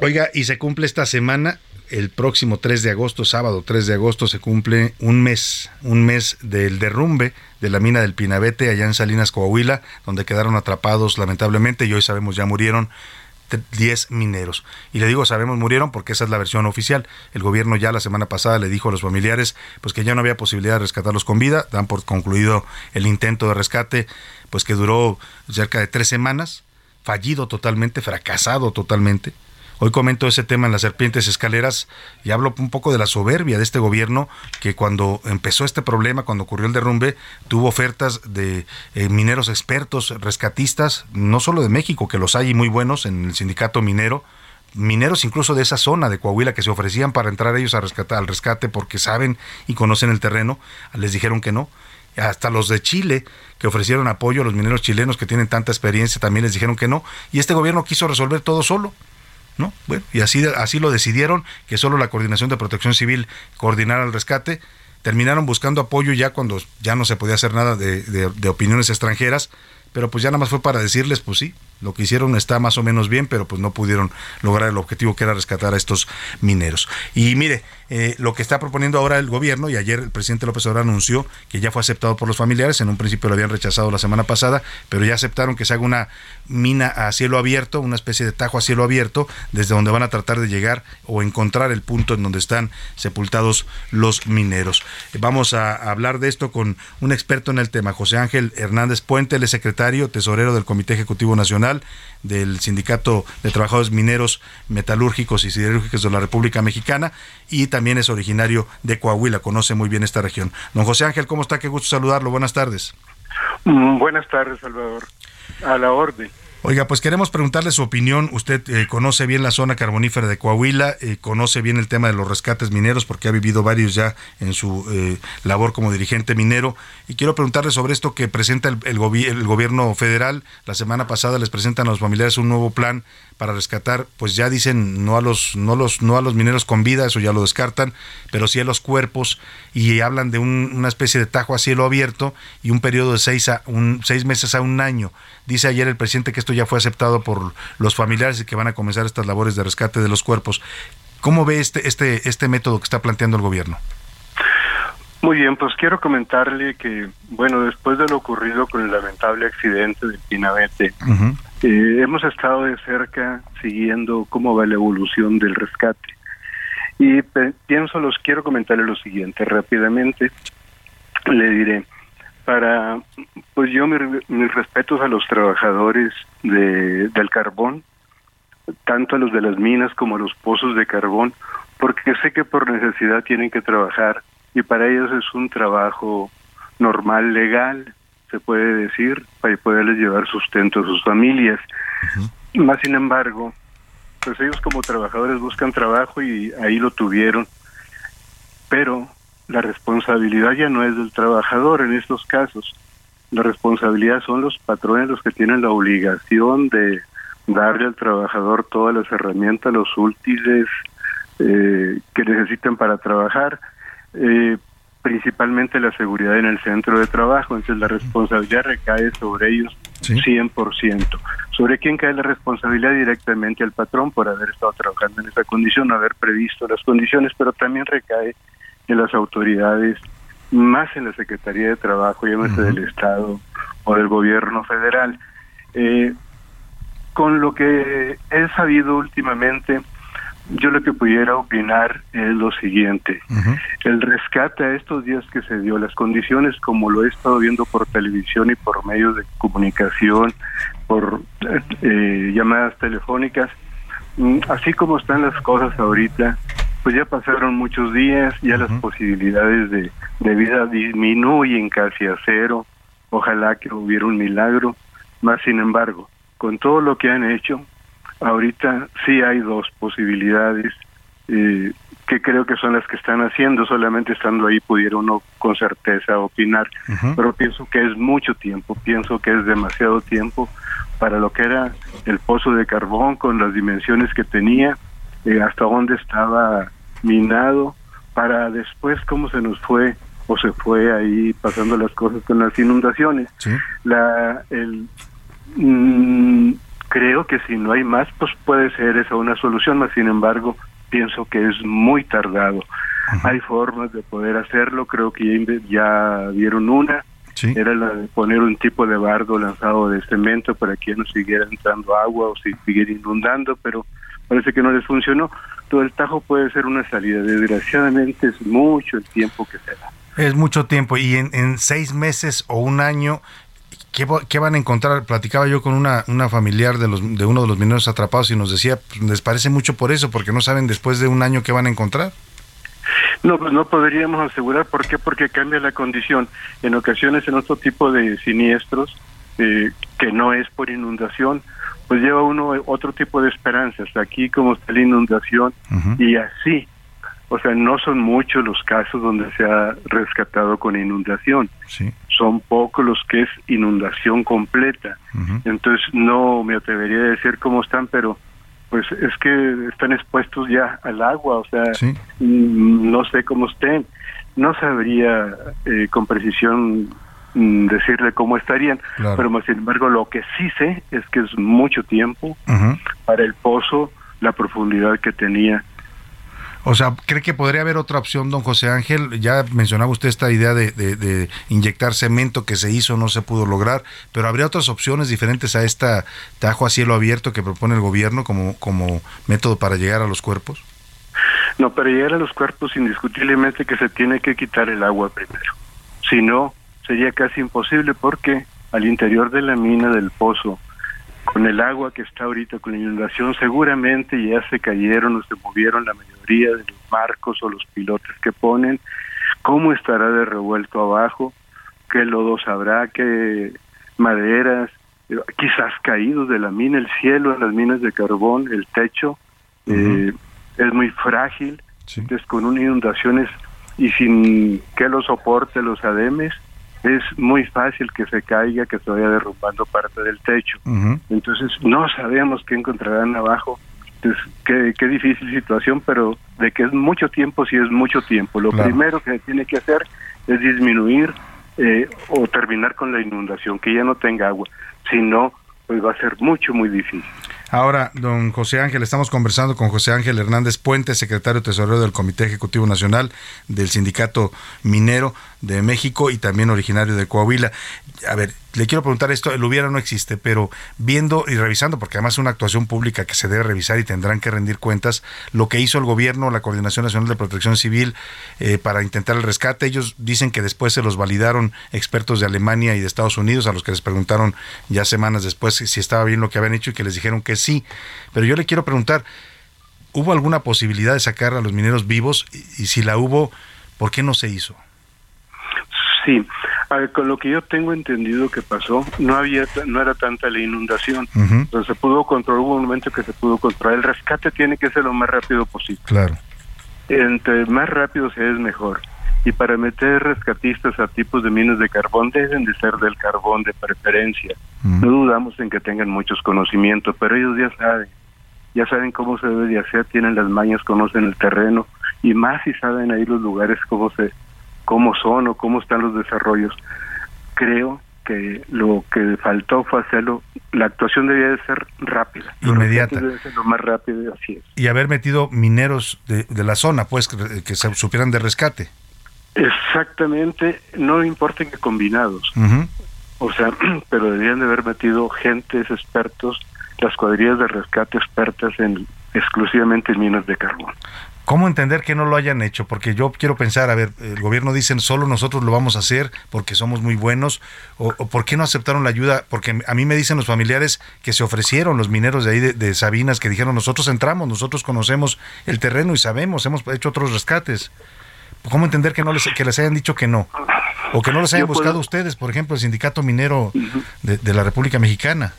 Oiga, y se cumple esta semana el próximo 3 de agosto, sábado 3 de agosto, se cumple un mes, un mes del derrumbe de la mina del Pinabete allá en Salinas, Coahuila, donde quedaron atrapados lamentablemente y hoy sabemos ya murieron 10 mineros. Y le digo, sabemos murieron porque esa es la versión oficial. El gobierno ya la semana pasada le dijo a los familiares pues que ya no había posibilidad de rescatarlos con vida, dan por concluido el intento de rescate, pues que duró cerca de tres semanas, fallido totalmente, fracasado totalmente. Hoy comento ese tema en las serpientes escaleras y hablo un poco de la soberbia de este gobierno que cuando empezó este problema, cuando ocurrió el derrumbe, tuvo ofertas de eh, mineros expertos, rescatistas, no solo de México, que los hay muy buenos en el sindicato minero, mineros incluso de esa zona de Coahuila que se ofrecían para entrar ellos a rescatar, al rescate porque saben y conocen el terreno, les dijeron que no. Hasta los de Chile que ofrecieron apoyo a los mineros chilenos que tienen tanta experiencia también les dijeron que no. Y este gobierno quiso resolver todo solo. ¿No? Bueno, y así, así lo decidieron, que solo la Coordinación de Protección Civil coordinara el rescate. Terminaron buscando apoyo ya cuando ya no se podía hacer nada de, de opiniones extranjeras, pero pues ya nada más fue para decirles, pues sí, lo que hicieron está más o menos bien, pero pues no pudieron lograr el objetivo que era rescatar a estos mineros. Y mire, eh, lo que está proponiendo ahora el gobierno, y ayer el presidente López Obrador anunció que ya fue aceptado por los familiares, en un principio lo habían rechazado la semana pasada, pero ya aceptaron que se haga una mina a cielo abierto, una especie de tajo a cielo abierto, desde donde van a tratar de llegar o encontrar el punto en donde están sepultados los mineros. Vamos a hablar de esto con un experto en el tema, José Ángel Hernández Puente, el secretario tesorero del Comité Ejecutivo Nacional del Sindicato de Trabajadores Mineros, Metalúrgicos y Siderúrgicos de la República Mexicana y también es originario de Coahuila, conoce muy bien esta región. Don José Ángel, ¿cómo está? Qué gusto saludarlo. Buenas tardes. Mm, buenas tardes, Salvador. A la orden. Oiga, pues queremos preguntarle su opinión. Usted eh, conoce bien la zona carbonífera de Coahuila, eh, conoce bien el tema de los rescates mineros porque ha vivido varios ya en su eh, labor como dirigente minero. Y quiero preguntarle sobre esto que presenta el, gobierno federal. La semana pasada les presentan a los familiares un nuevo plan para rescatar, pues ya dicen no a los no los no a los mineros con vida, eso ya lo descartan, pero sí a los cuerpos y hablan de una especie de tajo a cielo abierto y un periodo de seis a un seis meses a un año. Dice ayer el presidente que esto ya fue aceptado por los familiares y que van a comenzar estas labores de rescate de los cuerpos. ¿Cómo ve este, este, este método que está planteando el gobierno? Muy bien, pues quiero comentarle que, bueno, después de lo ocurrido con el lamentable accidente de Pinabete, eh, hemos estado de cerca siguiendo cómo va la evolución del rescate. Y pienso, los quiero comentarle lo siguiente rápidamente. Le diré, para, pues yo mis respetos a los trabajadores de, del carbón, tanto a los de las minas como a los pozos de carbón, porque sé que por necesidad tienen que trabajar y para ellos es un trabajo normal, legal, se puede decir, para poderles llevar sustento a sus familias. Más sin embargo, pues ellos como trabajadores buscan trabajo y ahí lo tuvieron, pero la responsabilidad ya no es del trabajador en estos casos. La responsabilidad son los patrones los que tienen la obligación de darle al trabajador todas las herramientas, los útiles eh, que necesitan para trabajar, eh, principalmente la seguridad en el centro de trabajo. Entonces la responsabilidad recae sobre ellos 100%. ¿Sobre quién cae la responsabilidad? Directamente al patrón por haber estado trabajando en esa condición, haber previsto las condiciones, pero también recae de las autoridades, más en la Secretaría de Trabajo, llámese del Estado o del Gobierno Federal. Eh, con lo que he sabido últimamente, yo lo que pudiera opinar es lo siguiente. El rescate a estos días que se dio, las condiciones como lo he estado viendo por televisión y por medios de comunicación, por eh, llamadas telefónicas, mm, así como están las cosas ahorita, pues ya pasaron muchos días, ya las posibilidades de, de vida disminuyen casi a cero. Ojalá que hubiera un milagro. Más sin embargo, con todo lo que han hecho, ahorita sí hay dos posibilidades eh, que creo que son las que están haciendo. Solamente estando ahí pudiera uno con certeza opinar. Pero pienso que es mucho tiempo, pienso que es demasiado tiempo para lo que era el pozo de carbón con las dimensiones que tenía eh, hasta dónde estaba minado, para después cómo se nos fue o se fue ahí pasando las cosas con las inundaciones. La, el, mm, creo que si no hay más, pues puede ser esa una solución, mas sin embargo pienso que es muy tardado. Hay formas de poder hacerlo, creo que ya, ya vieron una, era la de poner un tipo de bardo lanzado de cemento para que no siguiera entrando agua o si siguiera inundando, pero parece que no les funcionó. Todo el Tajo puede ser una salida, desgraciadamente es mucho el tiempo que se da. Es mucho tiempo y en, en seis meses o un año ¿Qué, ¿Qué, van a encontrar? Platicaba yo con una, una familiar de, los, de uno de los mineros atrapados y nos decía, pues, les parece mucho por eso, porque no saben después de un año qué van a encontrar. No, pues no podríamos asegurar. ¿Por qué? Porque cambia la condición. En ocasiones, en otro tipo de siniestros, eh, que no es por inundación, pues lleva uno otro tipo de esperanzas. Aquí, como está la inundación, y así o sea, no son muchos los casos donde se ha rescatado con inundación. Son pocos los que es inundación completa. Entonces, no me atrevería a decir cómo están, pero pues es que están expuestos ya al agua, o sea, mm, no sé cómo estén. No sabría eh, con precisión mm, decirle cómo estarían, pero más sin embargo lo que sí sé es que es mucho tiempo para el pozo, la profundidad que tenía o sea, ¿cree que podría haber otra opción, don José Ángel? Ya mencionaba usted esta idea de, inyectar cemento que se hizo, no se pudo lograr, pero ¿habría otras opciones diferentes a esta tajo a cielo abierto que propone el gobierno como, como método para llegar a los cuerpos? No, para llegar a los cuerpos indiscutiblemente que se tiene que quitar el agua primero. Si no, sería casi imposible porque al interior de la mina del pozo con el agua que está ahorita con la inundación, seguramente ya se cayeron o se movieron la mayoría de los marcos o los pilotes que ponen. ¿Cómo estará de revuelto abajo? ¿Qué lodos habrá? ¿Qué maderas? Quizás caídos de la mina, el cielo, en las minas de carbón, el techo. eh, es muy frágil. Entonces, con una inundaciones y sin que lo soporte los ademes, es muy fácil que se caiga, que se vaya derrumbando parte del techo. Entonces, no sabemos qué encontrarán abajo. Entonces, qué, qué, difícil situación, pero de que es mucho tiempo, sí es mucho tiempo. Lo primero que se tiene que hacer es disminuir eh, o terminar con la inundación, que ya no tenga agua. Si no, pues va a ser mucho, muy difícil. Ahora, don José Ángel, estamos conversando con José Ángel Hernández Puente, secretario tesorero del Comité Ejecutivo Nacional del Sindicato Minero de México y también originario de Coahuila. A ver, le quiero preguntar esto, el hubiera no existe, pero viendo y revisando, porque además es una actuación pública que se debe revisar y tendrán que rendir cuentas, lo que hizo el gobierno, la Coordinación Nacional de Protección Civil, eh, para intentar el rescate, ellos dicen que después se los validaron expertos de Alemania y de Estados Unidos, a los que les preguntaron ya semanas después si estaba bien lo que habían hecho y que les dijeron que sí. Pero yo le quiero preguntar, ¿hubo alguna posibilidad de sacar a los mineros vivos? Y, si la hubo, ¿por qué no se hizo? Sí, con lo que yo tengo entendido que pasó, no había, no era tanta la inundación, entonces se pudo controlar, hubo un momento que se pudo controlar. El rescate tiene que ser lo más rápido posible. Claro. Entre más rápido sea es mejor. Y para meter rescatistas a tipos de minas de carbón deben de ser del carbón de preferencia. No dudamos en que tengan muchos conocimientos, pero ellos ya saben, ya saben cómo se debe de hacer, tienen las mañas, conocen el terreno y más si saben ahí los lugares cómo se cómo son o cómo están los desarrollos. Creo que lo que faltó fue hacerlo, la actuación debía de ser rápida. Inmediata. Debe ser lo más rápido, así es. Y haber metido mineros de, de la zona, pues, que, que, se supieran de rescate. Exactamente, no importa que combinados. O sea, <clears throat> pero deberían de haber metido gentes expertos, las cuadrillas de rescate expertas en exclusivamente en minas de carbón. ¿Cómo entender que no lo hayan hecho? Porque yo quiero pensar, a ver, el gobierno dicen solo nosotros lo vamos a hacer porque somos muy buenos, o, o por qué no aceptaron la ayuda, porque a mí me dicen los familiares que se ofrecieron, los mineros de ahí de, de Sabinas, que dijeron nosotros entramos, nosotros conocemos el terreno y sabemos, hemos hecho otros rescates. ¿Cómo entender que no les, que les hayan dicho que no? O que no les hayan buscado ustedes, por ejemplo, el sindicato minero de, de la República Mexicana.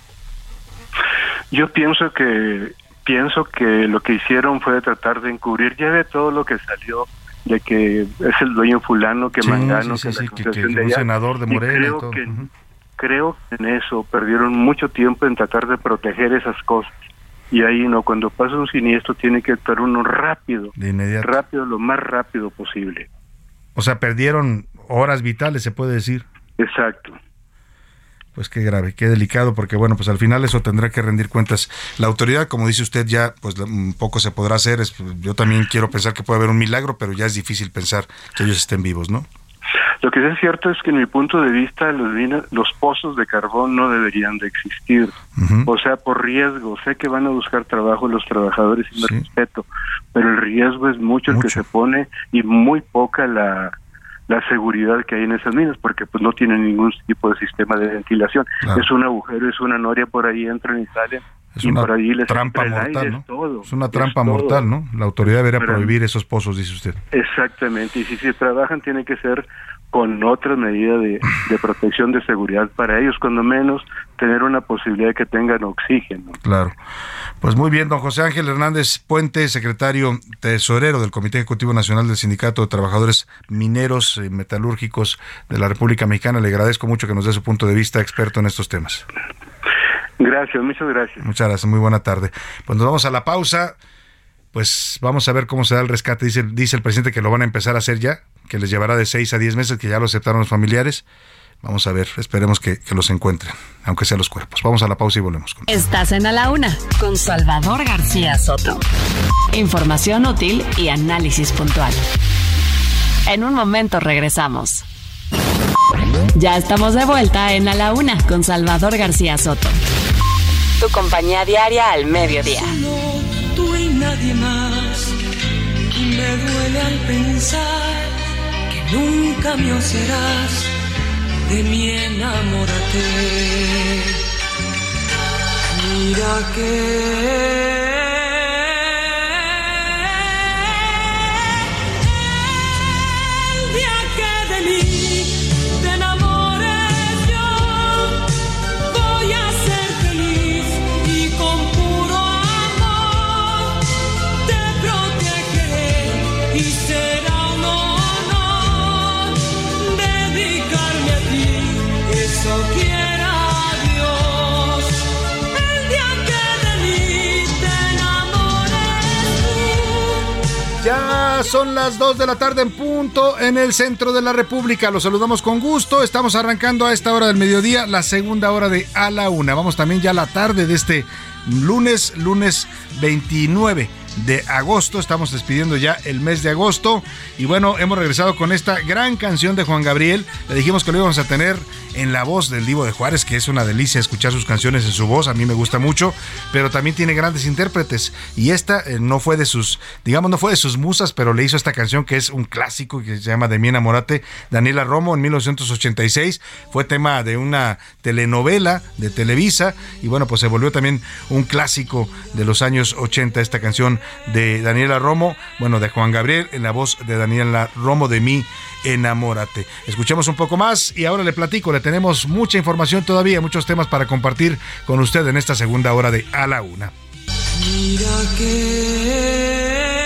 Yo pienso que pienso que lo que hicieron fue tratar de encubrir ya de todo lo que salió de que es el dueño fulano que Sí, Mangano sí, sí, que, la sí, que- concesión que de un senador de Y Morena y creo todo. que creo que en eso perdieron mucho tiempo en tratar de proteger esas cosas y ahí no, cuando pasa un siniestro tiene que actuar uno rápido, de inmediato. rápido, lo más rápido posible. O sea, perdieron horas vitales, se puede decir. Exacto. Pues qué grave, qué delicado, porque bueno, pues al final eso tendrá que rendir cuentas. La autoridad, como dice usted, ya pues un poco se podrá hacer. Es, yo también quiero pensar que puede haber un milagro, pero ya es difícil pensar que ellos estén vivos, ¿no? Lo que es cierto es que en mi punto de vista los, los pozos de carbón no deberían de existir. O sea, por riesgo. Sé que van a buscar trabajo los trabajadores y me respeto, pero el riesgo es mucho, el que se pone y muy poca la, la seguridad que hay en esas minas, porque pues no tienen ningún tipo de sistema de ventilación. Es un agujero, es una noria, por ahí entran y salen. Es y una por allí les trampa mortal, ¿no? es todo. Es una trampa mortal, ¿no? La autoridad debería prohibir esos pozos, dice usted. Exactamente, y si se trabajan tiene que ser con otras medidas de, de protección de seguridad para ellos, cuando menos tener una posibilidad de que tengan oxígeno. Claro. Pues muy bien, don José Ángel Hernández Puente, secretario tesorero del Comité Ejecutivo Nacional del Sindicato de Trabajadores Mineros y Metalúrgicos de la República Mexicana. Le agradezco mucho que nos dé su punto de vista experto en estos temas. Gracias, muchas gracias. Muchas gracias, muy buena tarde. Pues nos vamos a la pausa. Pues vamos a ver cómo se da el rescate. Dice, dice el presidente que lo van a empezar a hacer ya, que les llevará de 6 a 10 meses, que ya lo aceptaron los familiares. Vamos a ver, esperemos que, que los encuentren, aunque sea los cuerpos. Vamos a la pausa y volvemos. Con... Estás en A la Una con Salvador García Soto. Información útil y análisis puntual. En un momento regresamos. Ya estamos de vuelta en A la Una con Salvador García Soto. Tu compañía diaria al mediodía. tú y nadie más. Y me duele al pensar nunca me serás de mi enamórate. Mira que son las 2 de la tarde en punto en el centro de la República. Los saludamos con gusto. Estamos arrancando a esta hora del mediodía, la segunda hora de A la Una. Vamos también ya a la tarde de este lunes, lunes 29 de agosto. Estamos despidiendo ya el mes de agosto. Y bueno, hemos regresado con esta gran canción de Juan Gabriel. Le dijimos que lo íbamos a tener en la voz del Divo de Juárez, que es una delicia escuchar sus canciones en su voz. A mí me gusta mucho, pero también tiene grandes intérpretes. Y esta eh, no fue de sus, digamos, no fue de sus musas, pero le hizo esta canción que es un clásico que se llama De mi enamorate, Daniela Romo en 1986. Fue tema de una telenovela de Televisa. Y bueno, pues se volvió también un clásico de los años 80 esta canción de Daniela Romo, bueno, de Juan Gabriel en la voz de Daniela Romo de mí, enamórate. Escuchemos un poco más y ahora le platico, le tenemos mucha información todavía, muchos temas para compartir con usted en esta segunda hora de A la Una. Mira que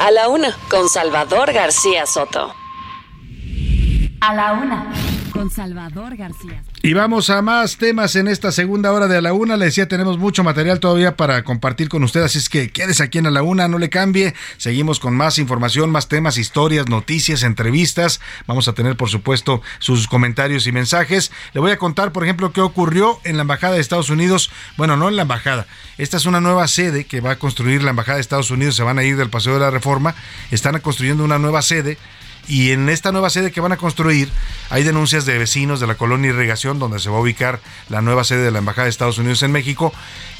A la Una con Salvador García Soto. A la Una con Salvador García. Y vamos a más temas en esta segunda hora de A la Una. Le decía, tenemos mucho material todavía para compartir con usted, así es que quédese aquí en A la Una, no le cambie. Seguimos con más información, más temas, historias, noticias, entrevistas. Vamos a tener, por supuesto, sus comentarios y mensajes. Le voy a contar, por ejemplo, qué ocurrió en la Embajada de Estados Unidos. Bueno, no en la Embajada. Esta es una nueva sede que va a construir la Embajada de Estados Unidos. Se van a ir del Paseo de la Reforma. Están construyendo una nueva sede. Y en esta nueva sede que van a construir hay denuncias de vecinos de la colonia Irrigación, donde se va a ubicar la nueva sede de la Embajada de Estados Unidos en México,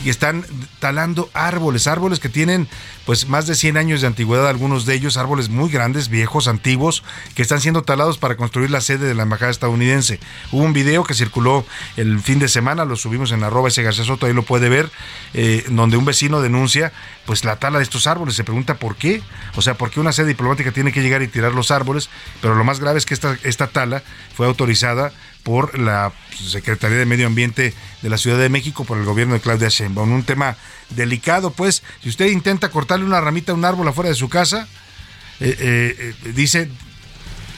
y están talando árboles, árboles que tienen pues más de 100 años de antigüedad, algunos de ellos árboles muy grandes, viejos, antiguos, que están siendo talados para construir la sede de la Embajada estadounidense. Hubo un video que circuló el fin de semana, lo subimos en arroba ese García Soto, ahí lo puede ver, eh, donde un vecino denuncia pues la tala de estos árboles, se pregunta por qué, o sea, por qué una sede diplomática tiene que llegar y tirar los árboles pero lo más grave es que esta, esta tala fue autorizada por la Secretaría de Medio Ambiente de la Ciudad de México, por el gobierno de Claudia Sheinbaum. Un tema delicado, pues, si usted intenta cortarle una ramita a un árbol afuera de su casa, eh, eh, eh, dice,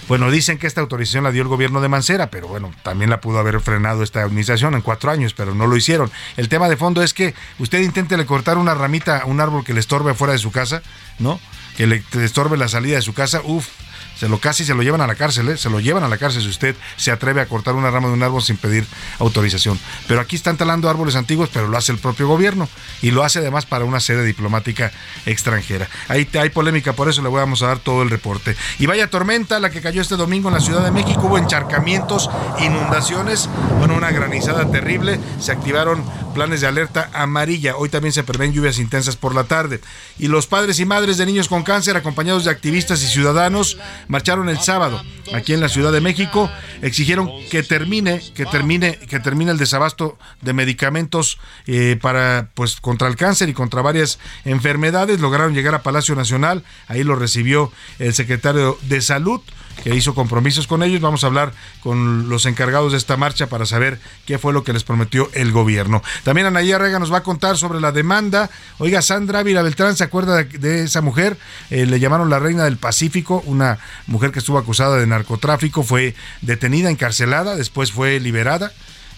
bueno, dicen que esta autorización la dio el gobierno de Mancera, pero bueno, también la pudo haber frenado esta administración en cuatro años, pero no lo hicieron. El tema de fondo es que usted intente le cortar una ramita a un árbol que le estorbe afuera de su casa, ¿no? Que le, le estorbe la salida de su casa, uff, se lo casi se lo llevan a la cárcel, ¿eh? se lo llevan a la cárcel si usted se atreve a cortar una rama de un árbol sin pedir autorización. Pero aquí están talando árboles antiguos, pero lo hace el propio gobierno y lo hace además para una sede diplomática extranjera. Ahí hay polémica, por eso le vamos a dar todo el reporte. Y vaya tormenta la que cayó este domingo en la Ciudad de México, hubo encharcamientos, inundaciones, bueno, una granizada terrible, se activaron planes de alerta amarilla. Hoy también se prevén lluvias intensas por la tarde. Y los padres y madres de niños con cáncer, acompañados de activistas y ciudadanos, marcharon el sábado aquí en la Ciudad de México, exigieron que termine, que termine, que termine el desabasto de medicamentos eh, para, pues, contra el cáncer y contra varias enfermedades. Lograron llegar a Palacio Nacional, ahí lo recibió el secretario de Salud que hizo compromisos con ellos. Vamos a hablar con los encargados de esta marcha para saber qué fue lo que les prometió el gobierno. También Anaya Rega nos va a contar sobre la demanda. Oiga, Sandra Ávila Beltrán, ¿se acuerda de, esa mujer? Eh, le llamaron la reina del Pacífico, una mujer que estuvo acusada de narcotráfico, fue detenida, encarcelada, después fue liberada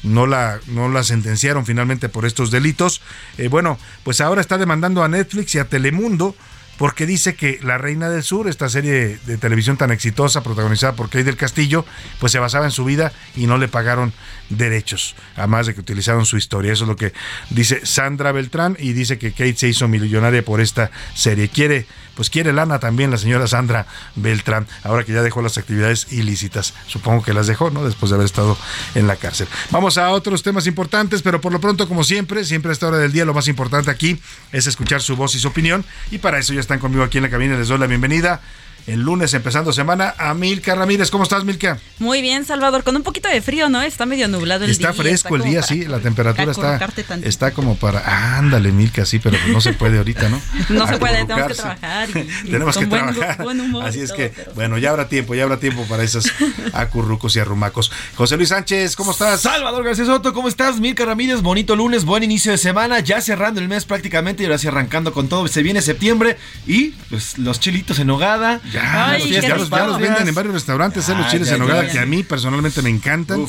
no la, no la sentenciaron finalmente por estos delitos. Eh, bueno, pues ahora está demandando a Netflix y a Telemundo porque dice que La Reina del Sur, esta serie de televisión tan exitosa protagonizada por Kate del Castillo, pues se basaba en su vida y no le pagaron derechos, además de que utilizaron su historia. Eso es lo que dice Sandra Beltrán y dice que Kate se hizo millonaria por esta serie. Quiere, pues quiere lana también la señora Sandra Beltrán, ahora que ya dejó las actividades ilícitas. Supongo que las dejó, ¿no? Después de haber estado en la cárcel. Vamos a otros temas importantes, pero por lo pronto, como siempre, siempre a esta hora del día, lo más importante aquí es escuchar su voz y su opinión. Y para eso ya están conmigo aquí en la cabina. Les doy la bienvenida el lunes empezando semana a Milka Ramírez. ¿Cómo estás, Milka? Muy bien, Salvador, con un poquito de frío, ¿no? Está medio nublado el está día. Fresco está el día, sí, la temperatura está, está como para... ándale, Milka, sí, pero no se puede ahorita, ¿no? <laughs> No se puede, tenemos que trabajar. Y, <laughs> tenemos que trabajar. Buen humor Así es que, pero... bueno, ya habrá tiempo, ya habrá tiempo para esos <laughs> acurrucos y arrumacos. José Luis Sánchez, ¿cómo estás? Salvador García Soto, ¿cómo estás? Milka Ramírez, bonito lunes, buen inicio de semana, ya cerrando el mes prácticamente y ahora sí arrancando con todo. Se viene septiembre y pues los chilitos en hogada. Ya, Ay, ya los, ya los, venden en varios restaurantes, ¿eh? los Ah, chiles ya, en nogada, que a mí personalmente me encantan.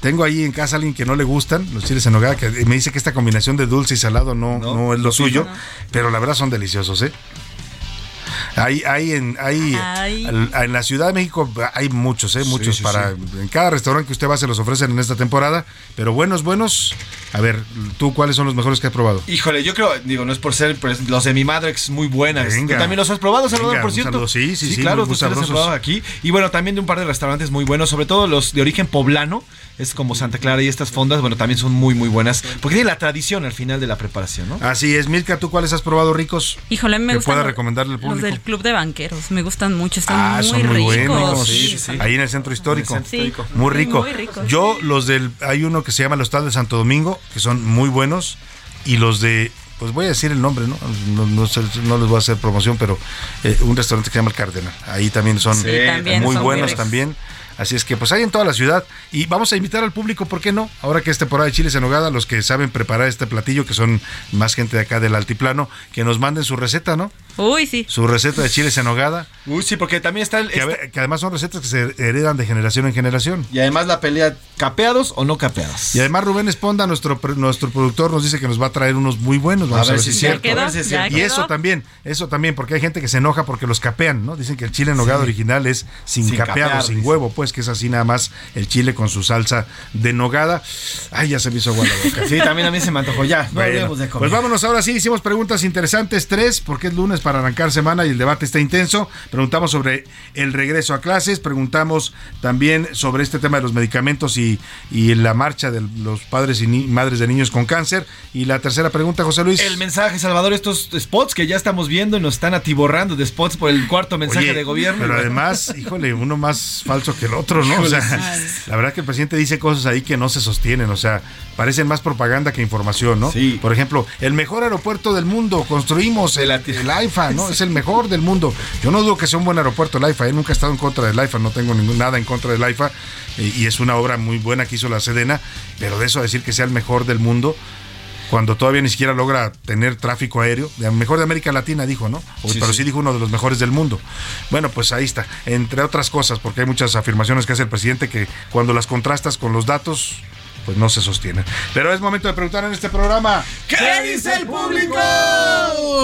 Tengo ahí en casa a alguien que no le gustan los chiles en nogada, que me dice que esta combinación de dulce y salado no, no, es lo suyo, no. pero la verdad son deliciosos, ¿eh? Hay, hay, en, hay en la Ciudad de México hay muchos, ¿eh? muchos sí, para en cada restaurante que usted va se los ofrecen en esta temporada, pero buenos, buenos. A ver, tú cuáles son los mejores que has probado? Híjole, yo creo, digo, no es por ser, pero los de mi madre es muy buenas. Venga. ¿Tú también los has probado, Salvador, Venga, por cierto? saludo. Sí, sí, sí, claro, sí los has probado aquí. Y bueno, también de un par de restaurantes muy buenos, sobre todo los de origen poblano, es como Santa Clara y estas fondas, bueno, también son muy, muy buenas, porque tiene la tradición al final de la preparación, ¿no? Así es, Milka, ¿tú cuáles has probado ricos? Híjole, me gustan pueda los- recomendarle al los público. del Club de Banqueros, me gustan mucho, están Ah, muy son muy ricos. buenos. Sí, sí. Ahí en el centro histórico. En el centro histórico. Muy Sí, rico. muy rico. Yo, los del. Hay uno que se llama Los Tal de Santo Domingo, que son muy buenos. Y los de. Pues voy a decir el nombre, ¿no? No, no no les voy a hacer promoción, pero eh, un restaurante que se llama El Cardenal. Ahí también son Sí, también muy son buenos también. Así es que pues hay en toda la ciudad y vamos a invitar al público, ¿por qué no? Ahora que es temporada de chiles en nogada, los que saben preparar este platillo, que son más gente de acá del altiplano, que nos manden su receta, ¿no? Uy, sí. Su receta de chiles en nogada. Uy, sí, porque también está el... Que, a está- ver, que además son recetas que se heredan de generación en generación. Y además la pelea, ¿capeados o no capeados? Y además Rubén Esponda, nuestro, nuestro productor, nos dice que nos va a traer unos muy buenos. Vamos A ver si es cierto, quedó, a ver si es cierto. Y eso también, eso también, porque hay gente que se enoja porque los capean, ¿no? Dicen que el chile en original es sin, Sin capeado, capear, sin dice. huevo, pues que es así nada más el chile con su salsa de nogada. Ay, ya se me hizo agua la boca. Sí, también a mí se me antojó ya. No Bueno, hablemos de comer. pues vámonos ahora sí, hicimos preguntas interesantes, tres, porque es lunes para arrancar semana y el debate está intenso. Preguntamos sobre el regreso a clases, preguntamos también sobre este tema de los medicamentos y, y la marcha de los padres y madres de niños con cáncer. Y la tercera pregunta, José Luis. El mensaje, Salvador, estos spots que ya estamos viendo y nos están atiborrando de spots por el cuarto mensaje Oye, de gobierno. Pero además, <laughs> híjole, uno más falso que el otro, ¿no? O sea, la verdad que el presidente dice cosas ahí que no se sostienen, o sea, parecen más propaganda que información, ¿no? Sí. Por ejemplo, el mejor aeropuerto del mundo, construimos el, el AIFA, ¿no? Es el mejor del mundo. Yo no dudo que sea un buen aeropuerto el AIFA, ¿eh? nunca he estado en contra del AIFA, no tengo ningún, nada en contra del AIFA y es una obra muy buena que hizo la Sedena, pero de eso a decir que sea el mejor del mundo, cuando todavía ni siquiera logra tener tráfico aéreo, de mejor de América Latina dijo, ¿no? O- Sí, pero sí. sí dijo uno de los mejores del mundo. Bueno, pues ahí está, entre otras cosas, porque hay muchas afirmaciones que hace el presidente que cuando las contrastas con los datos, pues no se sostienen. Pero es momento de preguntar en este programa. ¿Qué dice el público?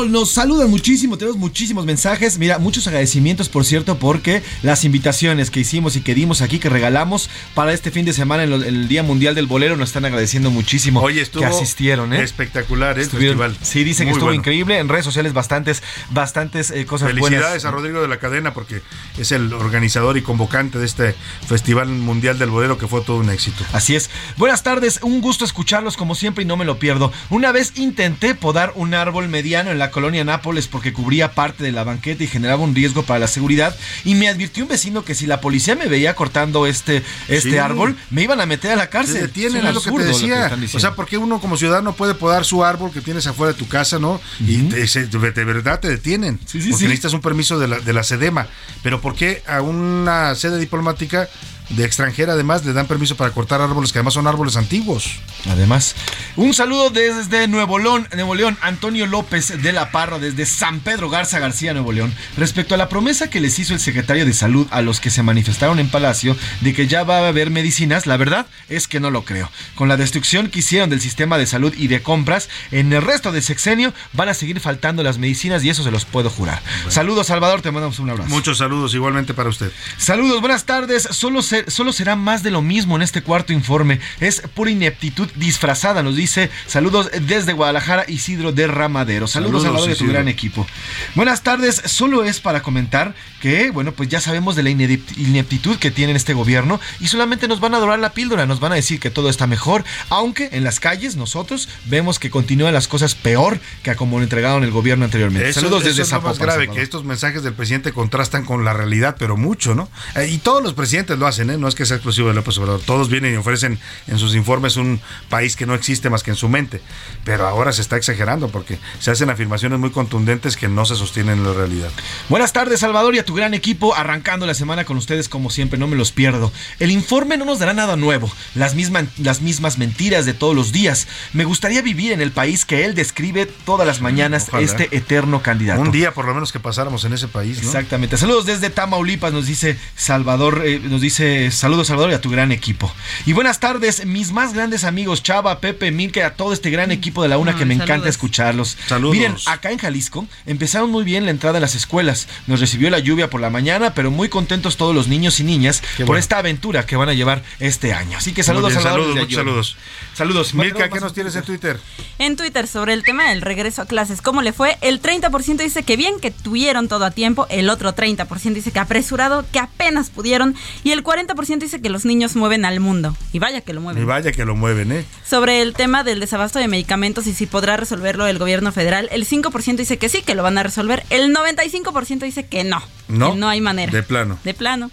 Nos saludan muchísimo, tenemos muchísimos mensajes. Mira, muchos agradecimientos, por cierto, porque las invitaciones que hicimos y que dimos aquí, que regalamos para este fin de semana en lo- el Día Mundial del Bolero, nos están agradeciendo muchísimo Oye, estuvo que asistieron. ¿eh? espectacular ¿eh? el festival. Sí, dicen que estuvo bueno. increíble. En redes sociales bastantes, bastantes eh, cosas Felicidades buenas. a Rodrigo de la Cadena porque es el organizador y convocante de este Festival Mundial del Bolero que fue todo un éxito. Así es. Buenas tardes, un gusto escucharlos como siempre y no me lo pierdo. Una vez intenté podar un árbol mediano en la colonia Nápoles porque cubría parte de la banqueta y generaba un riesgo para la seguridad y me advirtió un vecino que si la policía me veía cortando este, este Sí. árbol, me iban a meter a la cárcel. detienen, un es lo que te decía. están o sea, porque uno como ciudadano puede podar su árbol que tienes afuera de tu casa, ¿no? Y te- se- de, verdad te detienen. sí, porque sí. necesitas un permiso de la, de la SEDEMA. Pero ¿por qué a una sede diplomática de extranjera además le dan permiso para cortar árboles que además son árboles antiguos? Además, un saludo desde Nuevo León, Nuevo León, Antonio López de la Parra, desde San Pedro Garza García, Nuevo León, respecto a la promesa que les hizo el secretario de Salud a los que se manifestaron en Palacio de que ya va a haber medicinas, la verdad es que no lo creo. Con la destrucción que hicieron del sistema de salud y de compras, en el resto del sexenio van a seguir faltando las medicinas y eso se los puedo jurar. Saludos, Salvador, te mandamos un abrazo. Muchos saludos igualmente para usted. Saludos, buenas tardes. Solo, se- solo será más de lo mismo en este cuarto informe. Es pura ineptitud disfrazada, nos dice. Saludos desde Guadalajara, Isidro de Ramadero. Saludos, Saludos, Salvador, de tu gran equipo. Buenas tardes. Solo es para comentar que, bueno, pues ya sabemos de la inept- ineptitud que tiene este gobierno y solamente nos van a dorar la píldora. Nos van a decir que todo está mejor, aunque en las calles nosotros vemos que continúan las cosas peor que a como lo entregaron el gobierno anteriormente. Eso, Saludos eso desde es lo más grave, Salvador. que estos mensajes del presidente contrastan con la realidad, pero mucho, ¿no? Eh, y todos los presidentes lo hacen, ¿eh? No es que sea exclusivo de López Obrador. Todos vienen y ofrecen en sus informes un país que no existe más que en su mente. Pero ahora se está exagerando porque se hacen afirmaciones muy contundentes que no se sostienen en la realidad. Buenas tardes, Salvador, y a tu gran equipo, arrancando la semana con ustedes como siempre, no me los pierdo. El informe no nos dará nada nuevo, las, mismas las mismas mentiras de todos los días. Me gustaría vivir en el país que él describe todas las mañanas, Ojalá. este eterno candidato. Un día por lo menos que pasáramos en ese país, ¿no? Exactamente. Saludos desde Tamaulipas, nos dice Salvador, eh, nos dice saludos Salvador y a tu gran equipo. Y buenas tardes, mis más grandes amigos, Chava, Pepe, Milke, a todo este gran equipo de la UNA que Ay, me encanta escucharlos. Saludos. Miren, acá en Jalisco empezaron muy bien la entrada a las escuelas. Nos recibió la lluvia por la mañana, pero muy contentos todos los niños y niñas por esta aventura que van a llevar este año. Así que saludos, bien, Salvador, saludos, muchos saludos. Saludos. Milka, ¿qué nos tienes en Twitter? En Twitter sobre el tema del regreso a clases, ¿cómo le fue? El 30% dice que bien, que tuvieron todo a tiempo, el otro 30% dice que apresurado, que apenas pudieron, y el 40% dice que los niños mueven al mundo. Y vaya que lo Y mueven. vaya que lo mueven, ¿eh? Sobre el tema del desabasto de medicamentos y si podrá resolverlo el gobierno federal, el 5% dice que sí, que lo van a resolver, el 95% dice que no, No. que no hay manera. De plano. De plano.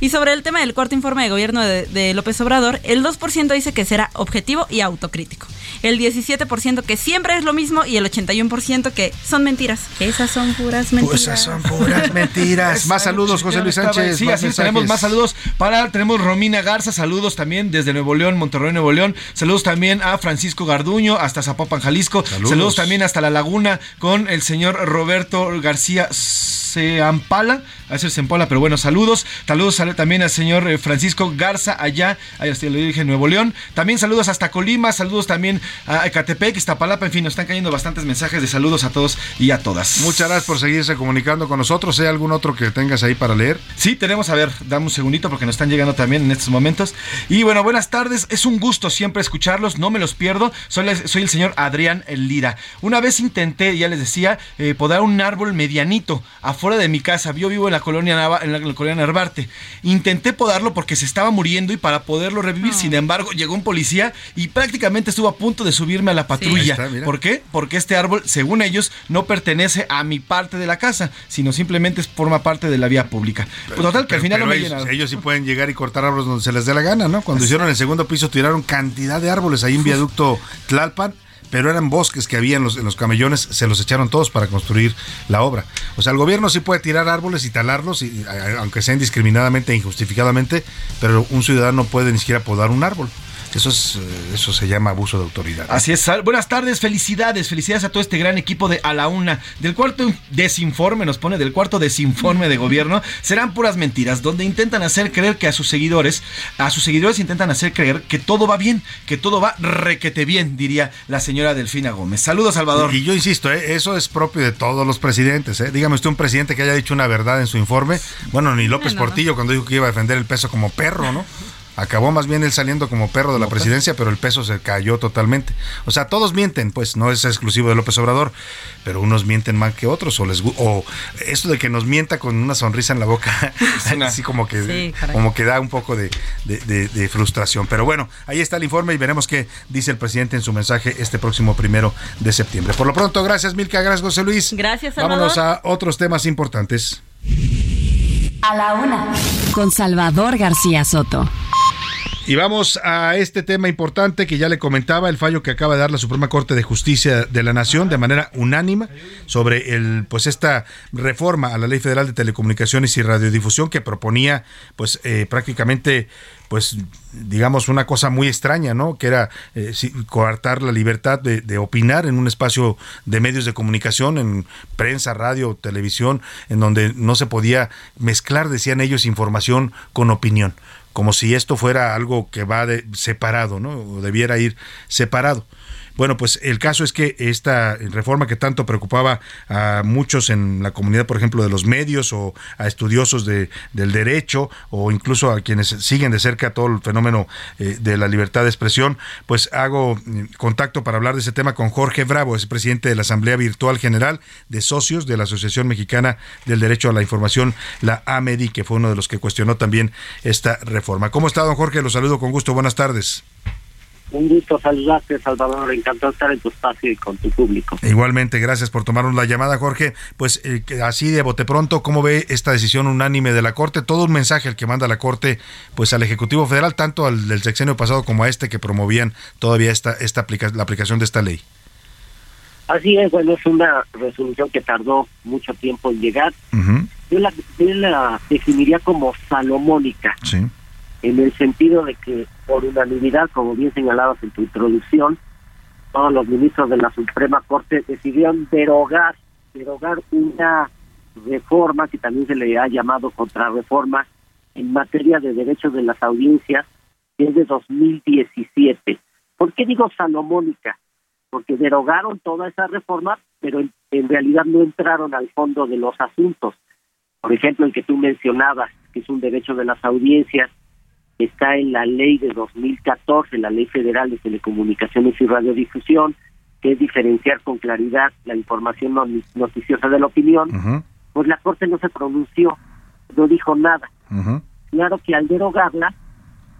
Y sobre el tema del cuarto informe de gobierno de, de López Obrador, el 2% dice que será objetivo y autocrítico. El 17% que siempre es lo mismo y el 81% que son mentiras. Que esas son puras mentiras. Pues esas son puras <laughs> mentiras. Más saludos, José Luis Sánchez. Sí, así tenemos más saludos para, tenemos Romina Garza, saludos también desde Nuevo León, Monterrey, Nuevo León, saludos también a Francisco Garduño, hasta Zapopan, Jalisco, Saludos. saludos, también hasta La Laguna con el señor Roberto García Seampala, a veces Seampala, pero bueno, saludos, saludos también al señor eh, Francisco Garza allá, ahí está, lo dije, en Nuevo León, también saludos hasta Colima, saludos también a Ecatepec, Iztapalapa, en fin, nos están cayendo bastantes mensajes de saludos a todos y a todas. Muchas gracias por seguirse comunicando con nosotros. ¿Hay algún otro que tengas ahí para leer? Sí, tenemos, a ver, dame un segundito porque nos están llegando también en estos momentos. Y bueno, buenas tardes, es un gusto siempre escucharlos, no me los pierdo. Soy, la- soy el señor Adrián Lira. Una vez intenté, ya les decía, eh, podar un árbol medianito afuera de mi casa. Yo vivo en la colonia, Nava- en la, en la colonia Narvarte. Intenté podarlo porque se estaba muriendo y para poderlo revivir. Sin embargo, llegó un policía y prácticamente estuvo a punto de subirme a la patrulla. Está. ¿Por qué? Porque este árbol, según ellos, no pertenece a mi parte de la casa, sino simplemente forma parte de la vía pública. Pues total, que al final Pero no me ellos, llenaron. ellos sí pueden llegar y cortar árboles donde se les dé la gana, ¿no? Cuando hicieron el segundo piso tiraron cantidad de árboles ahí en viaducto Tlalpan, pero eran bosques que había en los, en los camellones, se los echaron todos para construir la obra. O sea, el gobierno sí puede tirar árboles y talarlos, y, aunque sea indiscriminadamente e injustificadamente, pero un ciudadano no puede ni siquiera podar un árbol. Eso, es, eh, eso se llama abuso de autoridad. Así es. Buenas tardes, felicidades, felicidades a todo este gran equipo de A la Una. Del cuarto desinforme, nos pone, del cuarto desinforme de gobierno, serán puras mentiras, donde intentan hacer creer que a sus seguidores, a sus seguidores intentan hacer creer que todo va bien, que todo va requete bien, diría la señora Delfina Gómez. Saludos, Salvador. Y, yo insisto, eh, eso es propio de todos los presidentes. Eh. Dígame usted un presidente que haya dicho una verdad en su informe. Bueno, ni López Portillo cuando dijo que iba a defender el peso como perro, ¿no? Acabó más bien él saliendo como perro de la presidencia, pero el peso se cayó totalmente. O sea, todos mienten, pues no es exclusivo de López Obrador, pero unos mienten más que otros. O, les, o esto de que nos mienta con una sonrisa en la boca, <laughs> así como que, como que da un poco de, frustración. Pero bueno, ahí está el informe y veremos qué dice el presidente en su mensaje este próximo primero de septiembre. Por lo pronto, gracias Milka, gracias José Luis. Gracias, Salvador. Vámonos a otros temas importantes. A la una, con Salvador García Soto. Y vamos a este tema importante que ya le comentaba, el fallo que acaba de dar la Suprema Corte de Justicia de la Nación de manera unánima sobre el pues esta reforma a la Ley Federal de Telecomunicaciones y Radiodifusión que proponía pues eh, prácticamente pues digamos una cosa muy extraña, ¿no? Que era eh, coartar la libertad de, de, opinar en un espacio de medios de comunicación, en prensa, radio, televisión, en donde no se podía mezclar, decían ellos, información con opinión como si esto fuera algo que va de, separado, ¿no? O debiera ir separado. Bueno, pues el caso es que esta reforma que tanto preocupaba a muchos en la comunidad, por ejemplo, de los medios o a estudiosos de, del derecho o incluso a quienes siguen de cerca todo el fenómeno eh, de la libertad de expresión, pues hago mm, contacto para hablar de ese tema con Jorge Bravo, es presidente de la Asamblea Virtual General de Socios de la Asociación Mexicana del Derecho a la Información, la AMEDI, que fue uno de los que cuestionó también esta reforma. ¿Cómo está, don Jorge? Lo saludo con gusto. Buenas tardes. Un gusto saludarte, Salvador. Encantado estar en tu espacio y con tu público. Igualmente, gracias por tomarnos la llamada, Jorge. Pues eh, así de bote pronto, ¿cómo ve esta decisión unánime de la Corte? Todo un mensaje el que manda la Corte pues al Ejecutivo Federal, tanto al del sexenio pasado como a este que promovían todavía esta, esta la aplicación de esta ley. Así es, bueno, es una resolución que tardó mucho tiempo en llegar. yo, la, yo la definiría como salomónica. Sí en el sentido de que por unanimidad, como bien señalabas en tu introducción, todos los ministros de la Suprema Corte decidieron derogar, derogar una reforma que también se le ha llamado contrarreforma en materia de derechos de las audiencias, que es de 2017. ¿Por qué digo salomónica? Porque derogaron toda esa reforma, pero en, en realidad no entraron al fondo de los asuntos. Por ejemplo, el que tú mencionabas, que es un derecho de las audiencias, está en la ley de 2014, la ley federal de telecomunicaciones y radiodifusión, que es diferenciar con claridad la información noticiosa de la opinión, pues la Corte no se pronunció, no dijo nada. Claro que al derogarla,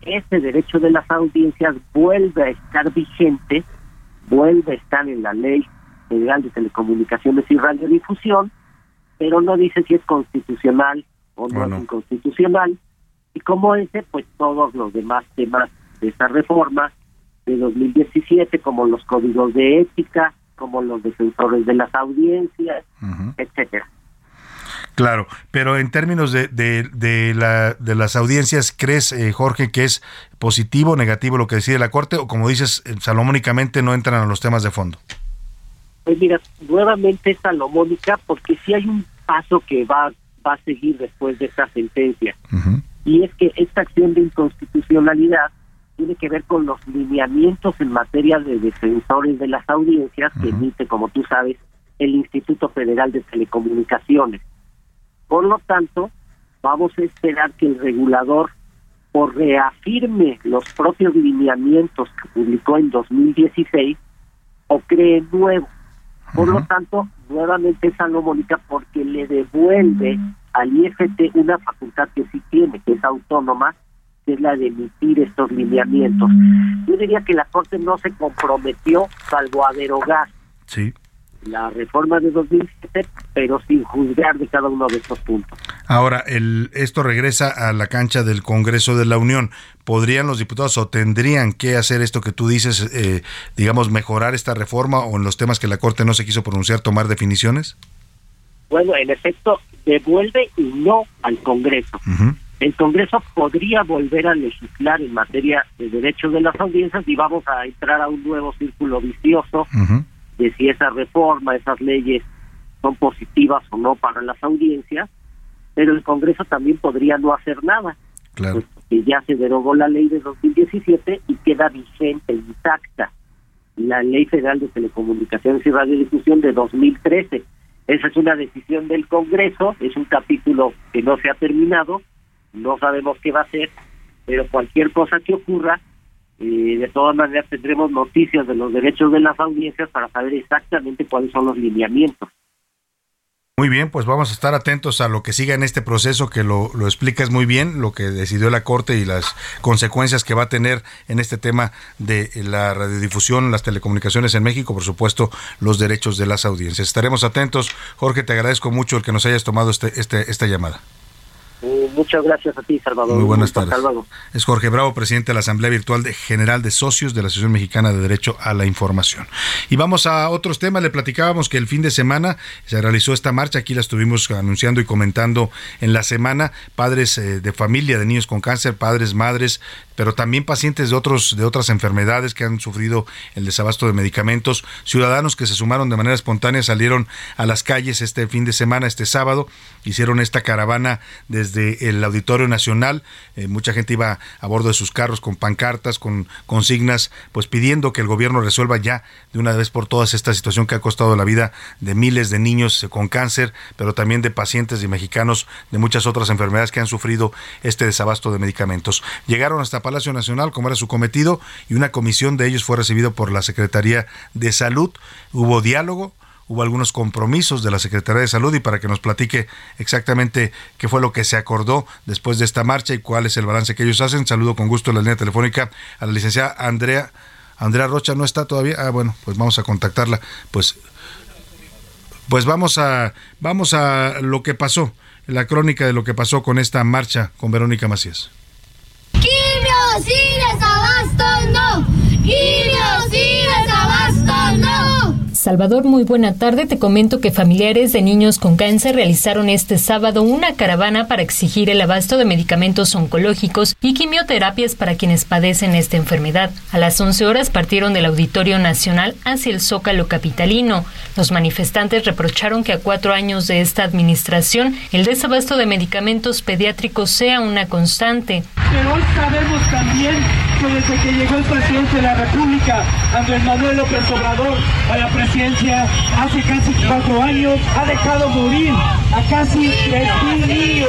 ese derecho de las audiencias vuelve a estar vigente, vuelve a estar en la ley federal de telecomunicaciones y radiodifusión, pero no dice si es constitucional o no es inconstitucional y como ese, pues todos los demás temas de esta reforma de 2017, como los códigos de ética, como los defensores de las audiencias, etcétera. Claro, pero en términos de, de, la, de las audiencias, ¿crees, eh, Jorge, que es positivo o negativo lo que decide la Corte? O como dices, eh, salomónicamente no entran a los temas de fondo. Pues mira, nuevamente es salomónica porque si hay un paso que va, va a seguir después de esta sentencia y es que esta acción de inconstitucionalidad tiene que ver con los lineamientos en materia de defensores de las audiencias que emite, como tú sabes, el Instituto Federal de Telecomunicaciones. Por lo tanto, vamos a esperar que el regulador o reafirme los propios lineamientos que publicó en 2016 o cree nuevos. Por lo tanto, nuevamente es salomónica porque le devuelve al IFT una facultad que sí tiene, que es autónoma, que es la de emitir estos lineamientos. Yo diría que la Corte no se comprometió, salvo a derogar. Sí. La reforma de 2007, pero sin juzgar de cada uno de estos puntos. Ahora, el, esto regresa a la cancha del Congreso de la Unión. ¿Podrían los diputados o tendrían que hacer esto que tú dices, eh, digamos, mejorar esta reforma o en los temas que la Corte no se quiso pronunciar, tomar definiciones? Bueno, en efecto, devuelve y no al Congreso. El Congreso podría volver a legislar en materia de derechos de las audiencias y vamos a entrar a un nuevo círculo vicioso de si esa reforma, esas leyes son positivas o no para las audiencias, pero el Congreso también podría no hacer nada. Claro. que ya se derogó la ley de 2017 y queda vigente, intacta, la Ley Federal de Telecomunicaciones y Radiodifusión de 2013. Esa es una decisión del Congreso, es un capítulo que no se ha terminado, no sabemos qué va a ser, pero cualquier cosa que ocurra y de todas maneras tendremos noticias de los derechos de las audiencias para saber exactamente cuáles son los lineamientos. Muy bien, pues vamos a estar atentos a lo que siga en este proceso, que lo, lo explicas muy bien, lo que decidió la Corte y las consecuencias que va a tener en este tema de la radiodifusión, las telecomunicaciones en México, por supuesto, los derechos de las audiencias. Estaremos atentos. Jorge, te agradezco mucho el que nos hayas tomado este, este, esta llamada. Uh, muchas gracias a ti, Salvador. Muy buenas tardes. Es Jorge Bravo, presidente de la Asamblea Virtual de General de Socios de la Asociación Mexicana de Derecho a la Información. Y vamos a otros temas. Le platicábamos que el fin de semana se realizó esta marcha. Aquí la estuvimos anunciando y comentando en la semana. Padres eh, de familia de niños con cáncer, padres, madres, pero también pacientes de otros de otras enfermedades que han sufrido el desabasto de medicamentos, ciudadanos que se sumaron de manera espontánea salieron a las calles este fin de semana, este sábado, hicieron esta caravana desde el Auditorio Nacional, eh, mucha gente iba a bordo de sus carros con pancartas, con consignas, pues pidiendo que el gobierno resuelva ya de una vez por todas esta situación que ha costado la vida de miles de niños con cáncer, pero también de pacientes y mexicanos de muchas otras enfermedades que han sufrido este desabasto de medicamentos. Llegaron hasta Palacio Nacional, como era su cometido, y una comisión de ellos fue recibido por la Secretaría de Salud. Hubo diálogo, hubo algunos compromisos de la Secretaría de Salud y para que nos platique exactamente qué fue lo que se acordó después de esta marcha y cuál es el balance que ellos hacen. Saludo con gusto en la línea telefónica a la licenciada Andrea. Andrea Rocha no está todavía. Ah, bueno, pues vamos a contactarla. Pues, pues vamos a, vamos a lo que pasó, la crónica de lo que pasó con esta marcha con Verónica Macías. ¡Quimios y desabastos no! ¡Quimios y desabastos no! Salvador, muy buena tarde. Te comento que familiares de niños con cáncer realizaron este sábado una caravana para exigir el abasto de medicamentos oncológicos y quimioterapias para quienes padecen esta enfermedad. A las 11 horas partieron del Auditorio Nacional hacia el Zócalo Capitalino. Los manifestantes reprocharon que a cuatro años de esta administración el desabasto de medicamentos pediátricos sea una constante. Pero hoy sabemos también que desde que llegó el presidente de la República, Andrés Manuel López Obrador, a la presidencia hace casi cuatro años, ha dejado morir a casi 3.000 niños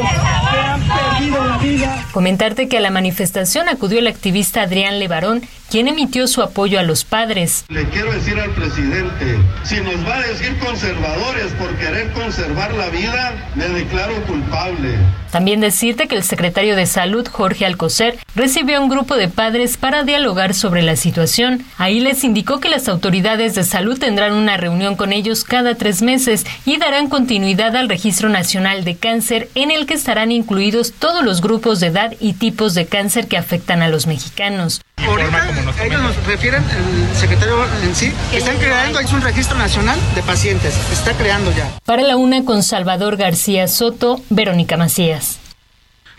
que han perdido la vida. Comentarte que a la manifestación acudió el activista Adrián Levarón, quien emitió su apoyo a los padres. Le quiero decir al presidente, si nos va a decir conservadores por querer conservar la vida, me declaro culpable. También decirte que el secretario de Salud, Jorge Alcocer, recibió a un grupo de padres para dialogar sobre la situación. Ahí les indicó que las autoridades de salud tendrán una reunión con ellos cada tres meses y darán continuidad al Registro Nacional de Cáncer, en el que estarán incluidos todos los grupos de edad y tipos de cáncer que afectan a los mexicanos. Ahorita ellos nos refieren, el secretario en sí, que están creando, es un registro nacional de pacientes, se está creando ya. Para la una con Salvador García Soto, Verónica Macías.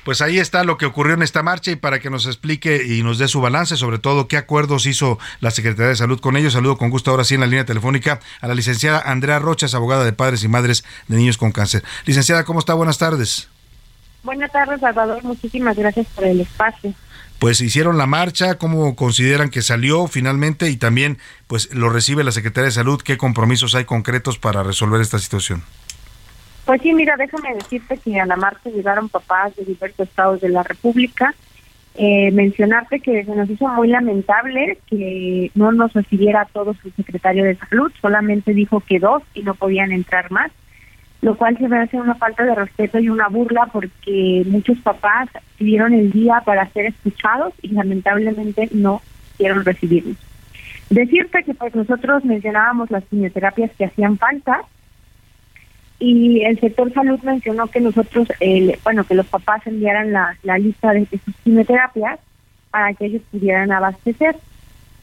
Pues ahí está lo que ocurrió en esta marcha y para que nos explique y nos dé su balance, sobre todo qué acuerdos hizo la Secretaría de Salud con ellos. Saludo con gusto ahora sí en la línea telefónica a la licenciada Andrea Rochas, abogada de padres y madres de niños con cáncer. Licenciada, ¿cómo está? Buenas tardes. Buenas tardes, Salvador. Muchísimas gracias por el espacio. Pues hicieron la marcha, ¿cómo consideran que salió finalmente? Y también, pues, lo recibe la Secretaría de Salud. ¿Qué compromisos hay concretos para resolver esta situación? Pues sí, mira, déjame decirte que a la marcha llegaron papás de diversos estados de la República. Eh, mencionarte que se nos hizo muy lamentable que no nos recibiera a todos el secretario de Salud, solamente dijo que dos y no podían entrar más lo cual se me hace una falta de respeto y una burla porque muchos papás pidieron el día para ser escuchados y lamentablemente no quisieron recibirnos. Decirte que pues nosotros mencionábamos las quimioterapias que hacían falta y el sector salud mencionó que nosotros, bueno, que los papás enviaran la, la lista de, sus quimioterapias para que ellos pudieran abastecer.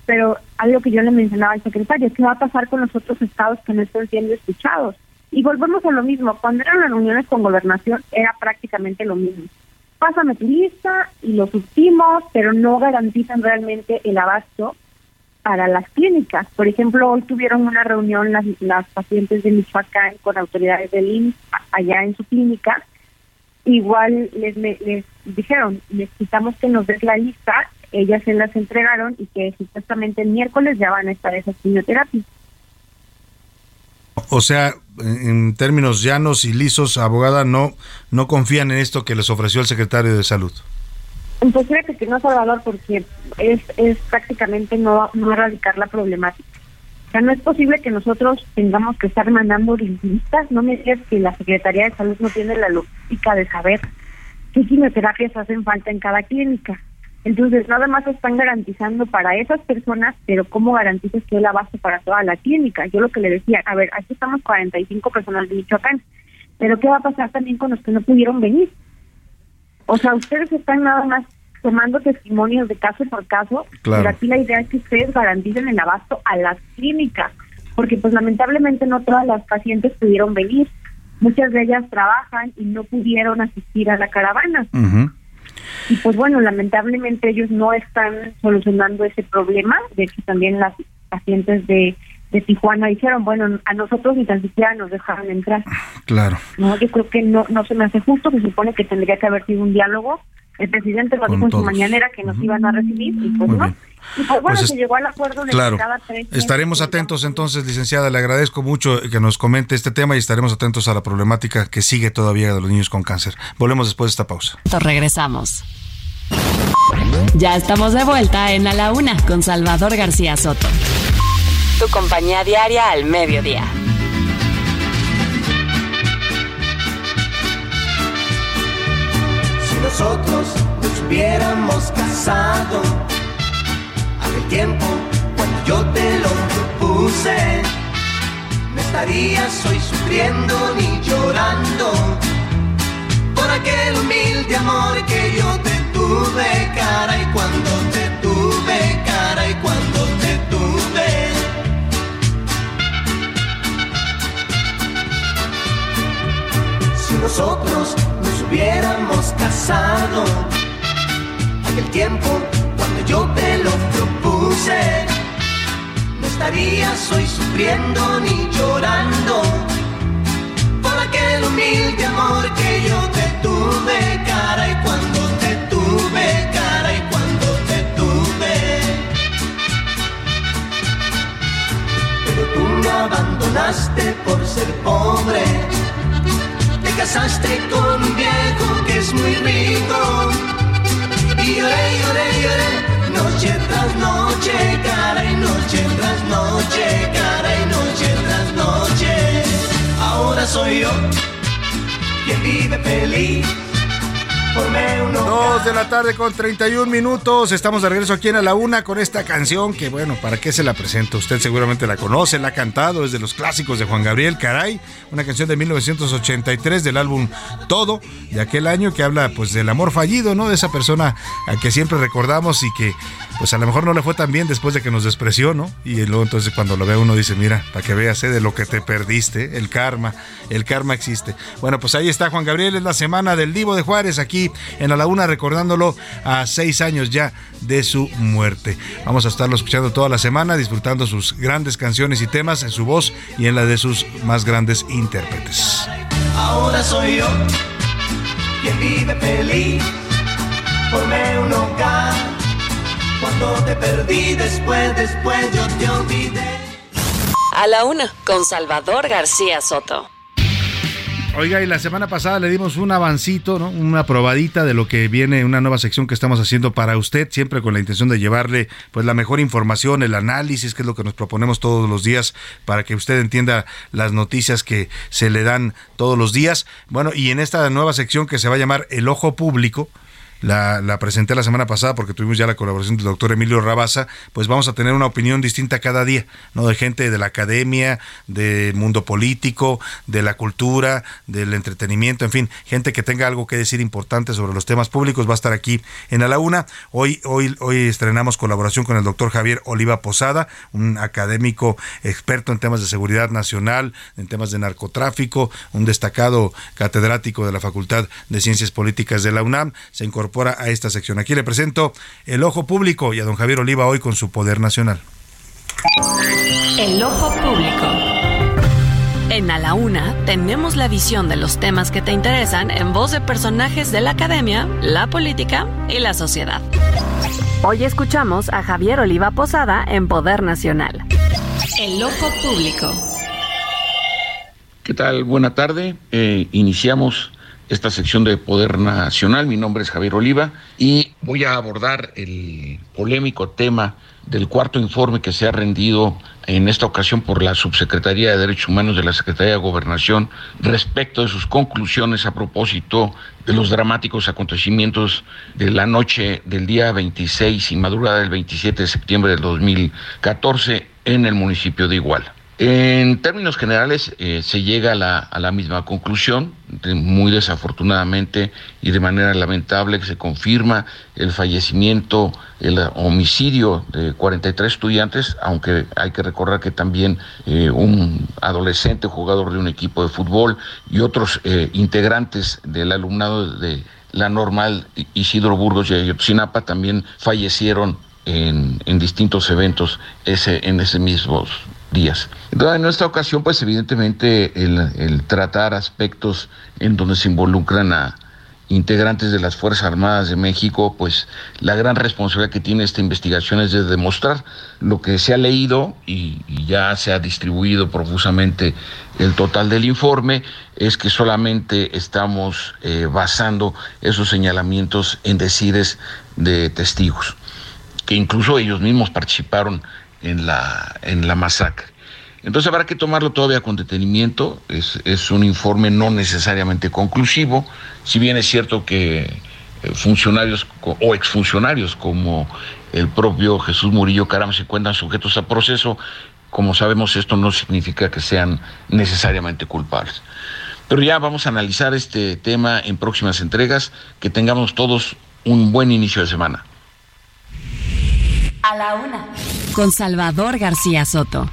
Pero algo que yo le mencionaba al secretario, ¿qué va a pasar con los otros estados que no están siendo escuchados? Y volvemos a lo mismo, cuando eran las reuniones con gobernación era prácticamente lo mismo. Pásame tu lista y lo subimos, pero no garantizan realmente el abasto para las clínicas. Por ejemplo, hoy tuvieron una reunión las, las pacientes de Michoacán con autoridades del IMSS allá en su clínica. Igual les, les dijeron, necesitamos que nos des la lista, ellas se las entregaron y que supuestamente el miércoles ya van a estar esas quimioterapias. O sea, en términos llanos y lisos, abogada, no, no confían en esto que les ofreció el secretario de Salud. Pues fíjate que no, Salvador, porque es, es prácticamente no, no erradicar la problemática. O sea, no es posible que nosotros tengamos que estar mandando listas. No me digas que la Secretaría de Salud no tiene la lógica de saber qué quimioterapias hacen falta en cada clínica. Entonces, nada más están garantizando para esas personas, pero ¿cómo garantizas que es la base para toda la clínica? Yo lo que le decía, a ver, aquí estamos 45 personas de Michoacán, pero ¿qué va a pasar también con los que no pudieron venir? O sea, ustedes están nada más tomando testimonios de caso por caso, pero aquí la idea es que ustedes garanticen el abasto a las clínicas, porque pues lamentablemente no todas las pacientes pudieron venir. Muchas de ellas trabajan y no pudieron asistir a la caravana. Y pues bueno, lamentablemente ellos no están solucionando ese problema. De hecho, también las pacientes de, de Tijuana dijeron, bueno, a nosotros ni tan siquiera nos dejaron entrar. Claro. No, yo creo que no, no se me hace justo, se supone que tendría que haber sido un diálogo. El presidente lo dijo en su mañanera que nos iban a recibir y pues no. Y pues bueno, pues se llegó al acuerdo de claro. cada tres Estaremos atentos entonces, licenciada. Le agradezco mucho que nos comente este tema y estaremos atentos a la problemática que sigue todavía de los niños con cáncer. Volvemos después de esta pausa. Regresamos. Ya estamos de vuelta en A la Una con Salvador García Soto. Tu compañía diaria al mediodía. Nosotros nos hubiéramos casado, aquel tiempo cuando yo te lo propuse, no estarías hoy sufriendo ni llorando por aquel humilde amor que yo te tuve, cara y cuando te tuve, cara y cuando te tuve. Si nosotros nos hubiéramos casado, aquel tiempo cuando yo te lo propuse, no estarías hoy sufriendo ni llorando. Por aquel humilde amor que yo te tuve, cara y cuando te tuve, cara y cuando te tuve. Pero tú me abandonaste por ser pobre, casaste con un viejo que es muy rico. Y lloré, lloré, lloré, noche tras noche, cara y noche tras noche, cara y noche tras noche. Ahora soy yo quien vive feliz. Formé un Dos de la tarde con 31 minutos. Estamos de regreso aquí en A la Una con esta canción que, bueno, ¿para qué se la presento? Usted seguramente la conoce, la ha cantado, es de los clásicos de Juan Gabriel Caray. Una canción de 1983 del álbum Todo, de aquel año que habla, pues, del amor fallido, ¿no? De esa persona a que siempre recordamos y que, pues, a lo mejor no le fue tan bien después de que nos despreció, ¿no? Y luego entonces cuando lo ve uno dice, mira, para que veas ¿eh? de lo que te perdiste, el karma, el karma existe. Bueno, pues ahí está Juan Gabriel, es la semana del Divo de Juárez aquí en la Una, recordándolo a seis años ya de su muerte. Vamos a estarlo escuchando toda la semana, disfrutando sus grandes canciones y temas en su voz y en la de sus más grandes intérpretes. Ahora soy yo quien vive feliz. Formé un cuando te perdí después, después yo te olvidé. A la Una con Salvador García Soto. Oiga, y la semana pasada le dimos un avancito, ¿no? Una probadita de lo que viene, una nueva sección que estamos haciendo para usted, siempre con la intención de llevarle pues la mejor información, el análisis, que es lo que nos proponemos todos los días para que usted entienda las noticias que se le dan todos los días. Bueno, y en esta nueva sección que se va a llamar El Ojo Público, la, presenté la semana pasada porque tuvimos ya la colaboración del doctor Emilio Rabaza, pues vamos a tener una opinión distinta cada día, ¿no? De gente de la academia, del mundo político, de la cultura, del entretenimiento, en fin, gente que tenga algo que decir importante sobre los temas públicos va a estar aquí en A la Una. Hoy, hoy, hoy estrenamos colaboración con el doctor Javier Oliva Posada, un académico experto en temas de seguridad nacional, en temas de narcotráfico, un destacado catedrático de la Facultad de Ciencias Políticas de la UNAM. Se incorpora a esta sección. Aquí le presento el ojo público y a don Javier Oliva hoy con su poder nacional. El ojo público. En A la Una tenemos la visión de los temas que te interesan en voz de personajes de la academia, la política y la sociedad. Hoy escuchamos a Javier Oliva Posada en Poder Nacional. El ojo público. ¿Qué tal? Buena tarde. Eh, iniciamos esta sección de Poder Nacional. Mi nombre es Javier Oliva y voy a abordar el polémico tema del cuarto informe que se ha rendido en esta ocasión por la Subsecretaría de Derechos Humanos de la Secretaría de Gobernación respecto de sus conclusiones a propósito de los dramáticos acontecimientos de la noche del día 26 y madrugada del 27 de septiembre del 2014 en el municipio de Iguala. En términos generales, eh, se llega a la, misma conclusión, muy desafortunadamente y de manera lamentable, que se confirma el fallecimiento, el homicidio de 43 estudiantes, aunque hay que recordar que también eh, un adolescente jugador de un equipo de fútbol y otros eh, integrantes del alumnado de la normal Isidro Burgos y Ayotzinapa también fallecieron en, distintos eventos en ese mismos días. Entonces, en esta ocasión, pues evidentemente el, tratar aspectos en donde se involucran a integrantes de las Fuerzas Armadas de México, pues la gran responsabilidad que tiene esta investigación es de demostrar lo que se ha leído y, ya se ha distribuido profusamente el total del informe, es que solamente estamos eh, basando esos señalamientos en decires de testigos, que incluso ellos mismos participaron en la, en la masacre. Entonces habrá que tomarlo todavía con detenimiento, es, es un informe no necesariamente conclusivo, si bien es cierto que eh, funcionarios o exfuncionarios como el propio Jesús Murillo Caram se encuentran sujetos a proceso, como sabemos esto no significa que sean necesariamente culpables. Pero ya vamos a analizar este tema en próximas entregas, que tengamos todos un buen inicio de semana. A la una con Salvador García Soto.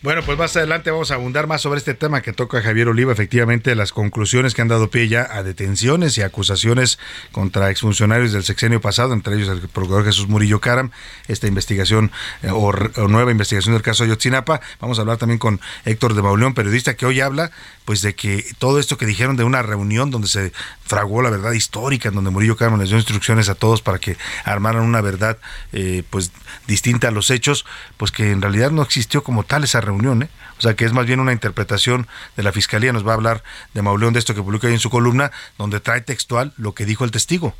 Bueno, pues más adelante vamos a abundar más sobre este tema que toca Javier Oliva, efectivamente las conclusiones que han dado pie ya a detenciones y acusaciones contra exfuncionarios del sexenio pasado, entre ellos el procurador Jesús Murillo Caram, esta investigación eh, o, nueva investigación del caso Ayotzinapa. Vamos a hablar también con Héctor de Mauleón, periodista que hoy habla pues de que todo esto que dijeron de una reunión donde se fraguó la verdad histórica, en donde Murillo Caram les dio instrucciones a todos para que armaran una verdad eh, pues distinta a los hechos, pues que en realidad no existió como tal esa reunión, ¿eh? o sea que es más bien una interpretación de la fiscalía. Nos va a hablar de Mauleón de esto que publicó ahí en su columna, donde trae textual lo que dijo el testigo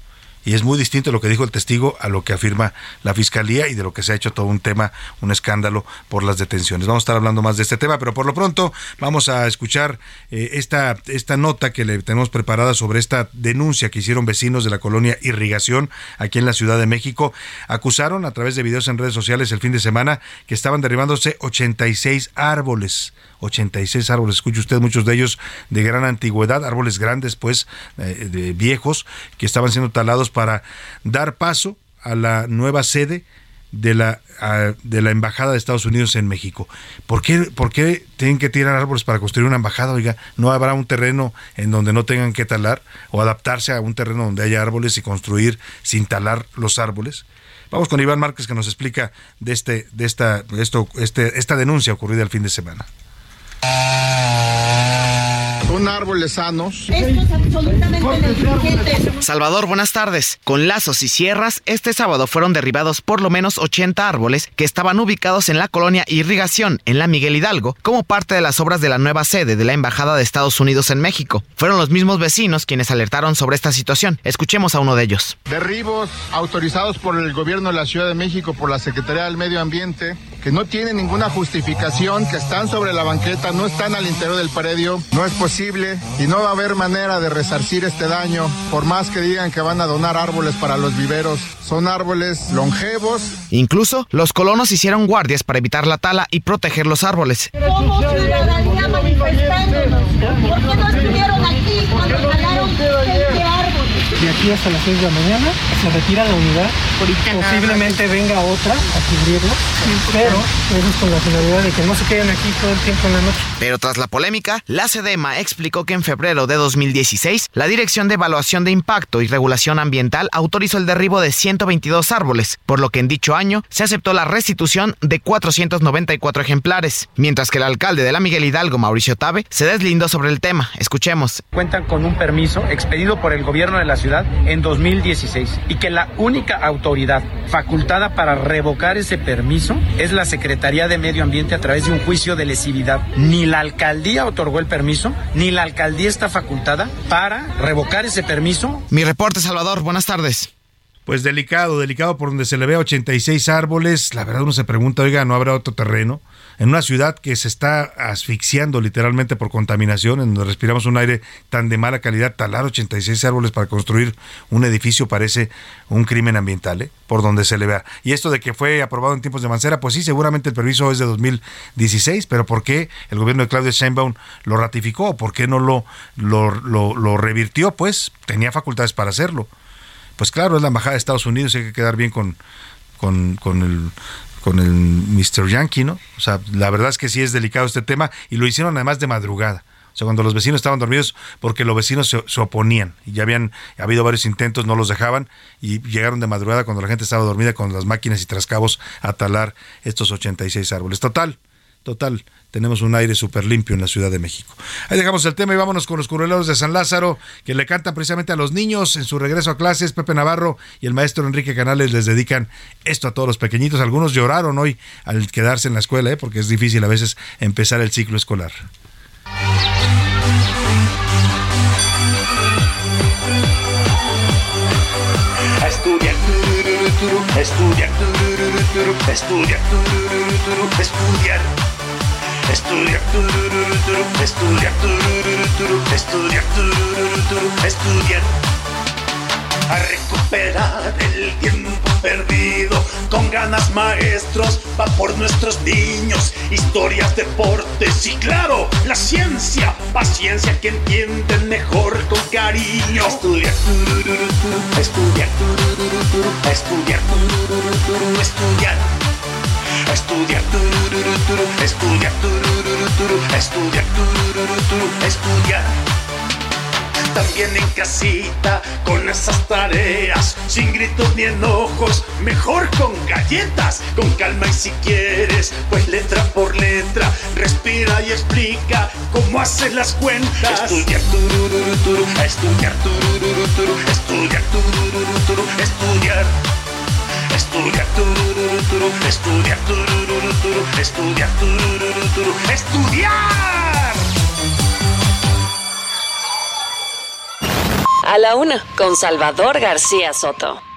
y es muy distinto lo que dijo el testigo a lo que afirma la fiscalía y de lo que se ha hecho todo un tema, un escándalo por las detenciones. Vamos a estar hablando más de este tema, pero por lo pronto vamos a escuchar eh, esta, esta nota que le tenemos preparada sobre esta denuncia que hicieron vecinos de la colonia Irrigación aquí en la Ciudad de México. Acusaron a través de videos en redes sociales el fin de semana que estaban derribándose 86 árboles 86 árboles, escuche usted, muchos de ellos de gran antigüedad, árboles grandes, pues, eh, de viejos, que estaban siendo talados para dar paso a la nueva sede de la, de la Embajada de Estados Unidos en México. ¿Por qué, ¿Por qué tienen que tirar árboles para construir una embajada? Oiga, ¿no habrá un terreno en donde no tengan que talar o adaptarse a un terreno donde haya árboles y construir sin talar los árboles? Vamos con Iván Márquez que nos explica de este, de esta, esto, este, esta denuncia ocurrida el fin de semana. Son árboles sanos. Salvador, buenas tardes. Con lazos y sierras, este sábado fueron derribados por lo menos 80 árboles que estaban ubicados en la colonia Irrigación, en la Miguel Hidalgo, como parte de las obras de la nueva sede de la Embajada de Estados Unidos en México. Fueron los mismos vecinos quienes alertaron sobre esta situación. Escuchemos a uno de ellos. Derribos autorizados por el gobierno de la Ciudad de México, por la Secretaría del Medio Ambiente, que no tienen ninguna justificación, que están sobre la banqueta, no están al interior del predio. No es posible y no va a haber manera de resarcir este daño, por más que digan que van a donar árboles para los viveros. Son árboles longevos. Incluso los colonos hicieron guardias para evitar la tala y proteger los árboles. Como ciudadanía manifestándonos. ¿Por qué no estuvieron aquí cuando talaron 20 árboles? De aquí hasta las 6 de la mañana se retira la unidad. Posiblemente venga otra a cubrirlo. Pero eso es con la finalidad de que no se queden aquí todo el tiempo en la noche. Pero tras la polémica, la SEDEMA explicó que en febrero de 2016, la Dirección de Evaluación de Impacto y Regulación Ambiental autorizó el derribo de 122 árboles, por lo que en dicho año se aceptó la restitución de 494 ejemplares, mientras que el alcalde de la Miguel Hidalgo, Mauricio Tabe, se deslindó sobre el tema. Escuchemos. Cuentan con un permiso expedido por el gobierno de la ciudad en 2016 y que la única autoridad facultada para revocar ese permiso es la Secretaría de Medio Ambiente a través de un juicio de lesividad. Ni la alcaldía otorgó el permiso, ni la alcaldía está facultada para revocar ese permiso. Mi reporte, Salvador. Buenas tardes. Pues delicado, delicado por donde se le ve 86 árboles. La verdad uno se pregunta, oiga, ¿no habrá otro terreno? En una ciudad que se está asfixiando literalmente por contaminación, en donde respiramos un aire tan de mala calidad, talar 86 árboles para construir un edificio parece un crimen ambiental, ¿eh? por donde se le vea. Y esto de que fue aprobado en tiempos de Mancera, pues sí, seguramente el permiso es de 2016, pero ¿por qué el gobierno de Claudia Sheinbaum lo ratificó? ¿Por qué no lo, lo, revirtió? Pues tenía facultades para hacerlo pues claro, es la embajada de Estados Unidos, hay que quedar bien con, con, con el con el Mr. Yankee, ¿no? O sea, la verdad es que sí es delicado este tema y lo hicieron además de madrugada. O sea, cuando los vecinos estaban dormidos, porque los vecinos se, se oponían y ya habían habido varios intentos, no los dejaban y llegaron de madrugada cuando la gente estaba dormida con las máquinas y trascabos a talar estos 86 árboles. Total, total, tenemos un aire súper limpio en la Ciudad de México. Ahí dejamos el tema y vámonos con los curreleros de San Lázaro, que le cantan precisamente a los niños en su regreso a clases. Pepe Navarro y el maestro Enrique Canales les dedican esto a todos los pequeñitos. Algunos lloraron hoy al quedarse en la escuela, ¿eh? porque es difícil a veces empezar el ciclo escolar. Estudiar, estudiar, estudiar, estudiar. Estudiar, estudiar, estudiar, estudiar. A recuperar el tiempo perdido. Con ganas maestros, va por nuestros niños. Historias, deportes y claro, la ciencia. Paciencia que entienden mejor con cariño. Estudiar, estudiar, estudiar, estudiar. Estudiar, estudiar, estudiar, estudiar. También en casita, con esas tareas, sin gritos ni enojos, mejor con galletas, con calma y si quieres, pues letra por letra, respira y explica cómo haces las cuentas. Estudiar, estudiar, estudiar, estudiar. Estudiar, estudiar, estudiar, estudiar. A la una, con Salvador García Soto.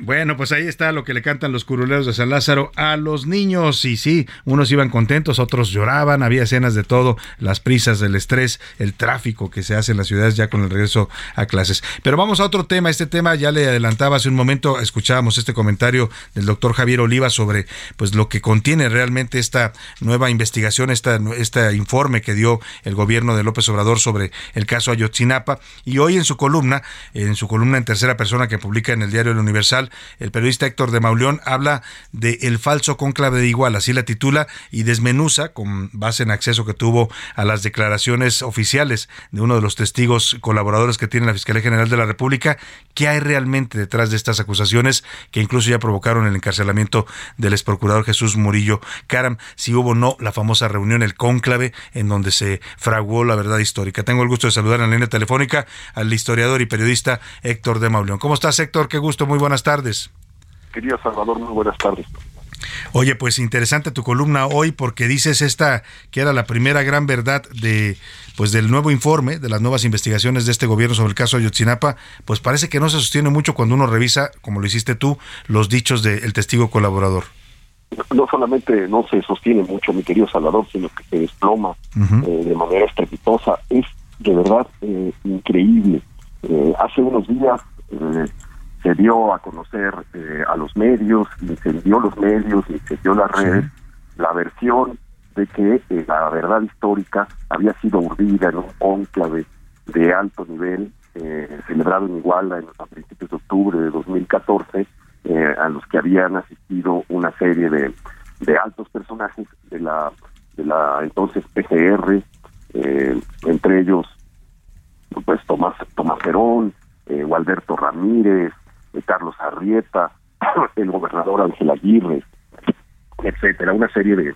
Bueno, pues ahí está lo que le cantan los curuleros de San Lázaro a los niños. Y sí, unos iban contentos, otros lloraban, había escenas de todo, las prisas, el estrés, el tráfico que se hace en las ciudades ya con el regreso a clases. Pero vamos a otro tema, este tema ya le adelantaba hace un momento, escuchábamos este comentario del doctor Javier Oliva sobre pues lo que contiene realmente esta nueva investigación, esta, este informe que dio el gobierno de López Obrador sobre el caso Ayotzinapa. Y hoy en su columna, en su columna en tercera persona que publica en el diario El Universal, el periodista Héctor de Mauleón habla de el falso cónclave de igual, así la titula, y desmenuza, con base en acceso que tuvo a las declaraciones oficiales de uno de los testigos colaboradores que tiene la Fiscalía General de la República, qué hay realmente detrás de estas acusaciones que incluso ya provocaron el encarcelamiento del ex procurador Jesús Murillo Caram, si hubo o no la famosa reunión, el cónclave, en donde se fraguó la verdad histórica. Tengo el gusto de saludar en la línea telefónica al historiador y periodista Héctor de Mauleón. ¿Cómo estás, Héctor? Qué gusto, muy buenas tardes. Querido Salvador, muy buenas tardes. Oye, pues interesante tu columna hoy porque dices esta que era la primera gran verdad de pues del nuevo informe, de las nuevas investigaciones de este gobierno sobre el caso Ayotzinapa, pues parece que no se sostiene mucho cuando uno revisa, como lo hiciste tú, los dichos del testigo colaborador. no solamente no se sostiene mucho, mi querido Salvador, sino que se desploma eh, de manera estrepitosa. Es de verdad eh, increíble. Eh, hace unos días se dio a conocer a los medios, incendió los medios, incendió las redes, la versión de que la verdad histórica había sido urdida en un cónclave de alto nivel celebrado en Iguala en, a principios de octubre de 2014 eh, a los que habían asistido una serie de, de altos personajes de la de la entonces PGR, eh, entre ellos pues Tomás Tomás Perón, eh, Gualberto Ramírez, eh, Carlos Arrieta, <clears throat> el gobernador Ángel Aguirre, etcétera, una serie de,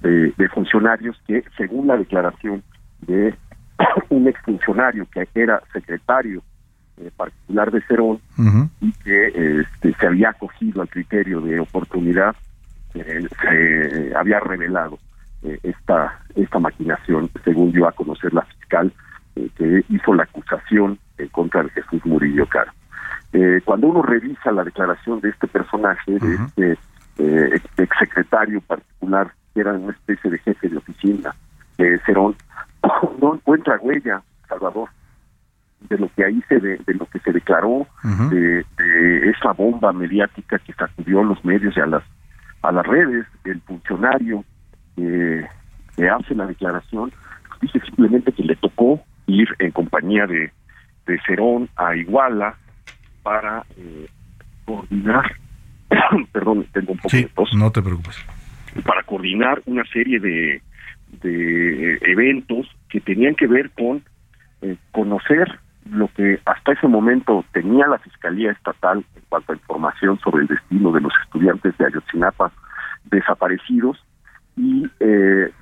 de, de, funcionarios que, según la declaración de <clears throat> un exfuncionario que era secretario eh, particular de Cerón y que este, se había acogido al criterio de oportunidad, eh, se había revelado eh, esta esta maquinación, según dio a conocer la fiscal que hizo la acusación en contra de Jesús Murillo Caro. Cuando uno revisa la declaración de este personaje, de este exsecretario particular, que era una especie de jefe de oficina de Cerón, <coughs> no encuentra huella, Salvador, de lo que ahí se de, lo que se declaró de, esa bomba mediática que sacudió a los medios y a las a las redes. El funcionario que hace la declaración dice simplemente que le tocó ir en compañía de de Cerón a Iguala para eh, coordinar <coughs> perdón tengo un poco de tos. no te preocupes. Para coordinar una serie de de eventos que tenían que ver con eh, conocer lo que hasta ese momento tenía la Fiscalía Estatal en cuanto a información sobre el destino de los estudiantes de Ayotzinapa desaparecidos y eh,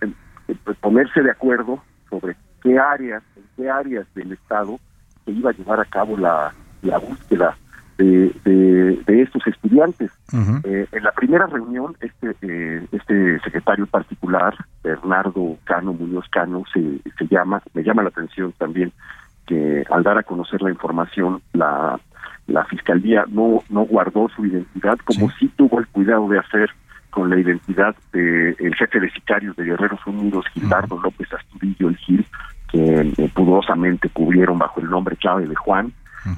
pues, ponerse de acuerdo sobre qué áreas, en qué áreas del Estado se iba a llevar a cabo la, la búsqueda de, de, estos estudiantes. eh, en la primera reunión, este eh, este secretario particular, Bernardo Cano Muñoz Cano, se, se llama, me llama la atención también que al dar a conocer la información, la, la fiscalía no, no guardó su identidad, como sí. tuvo el cuidado de hacer con la identidad del el jefe de sicarios de Guerreros Unidos, Gildardo López Astudillo, el Gil, que eh, pudorosamente cubrieron bajo el nombre clave de Juan,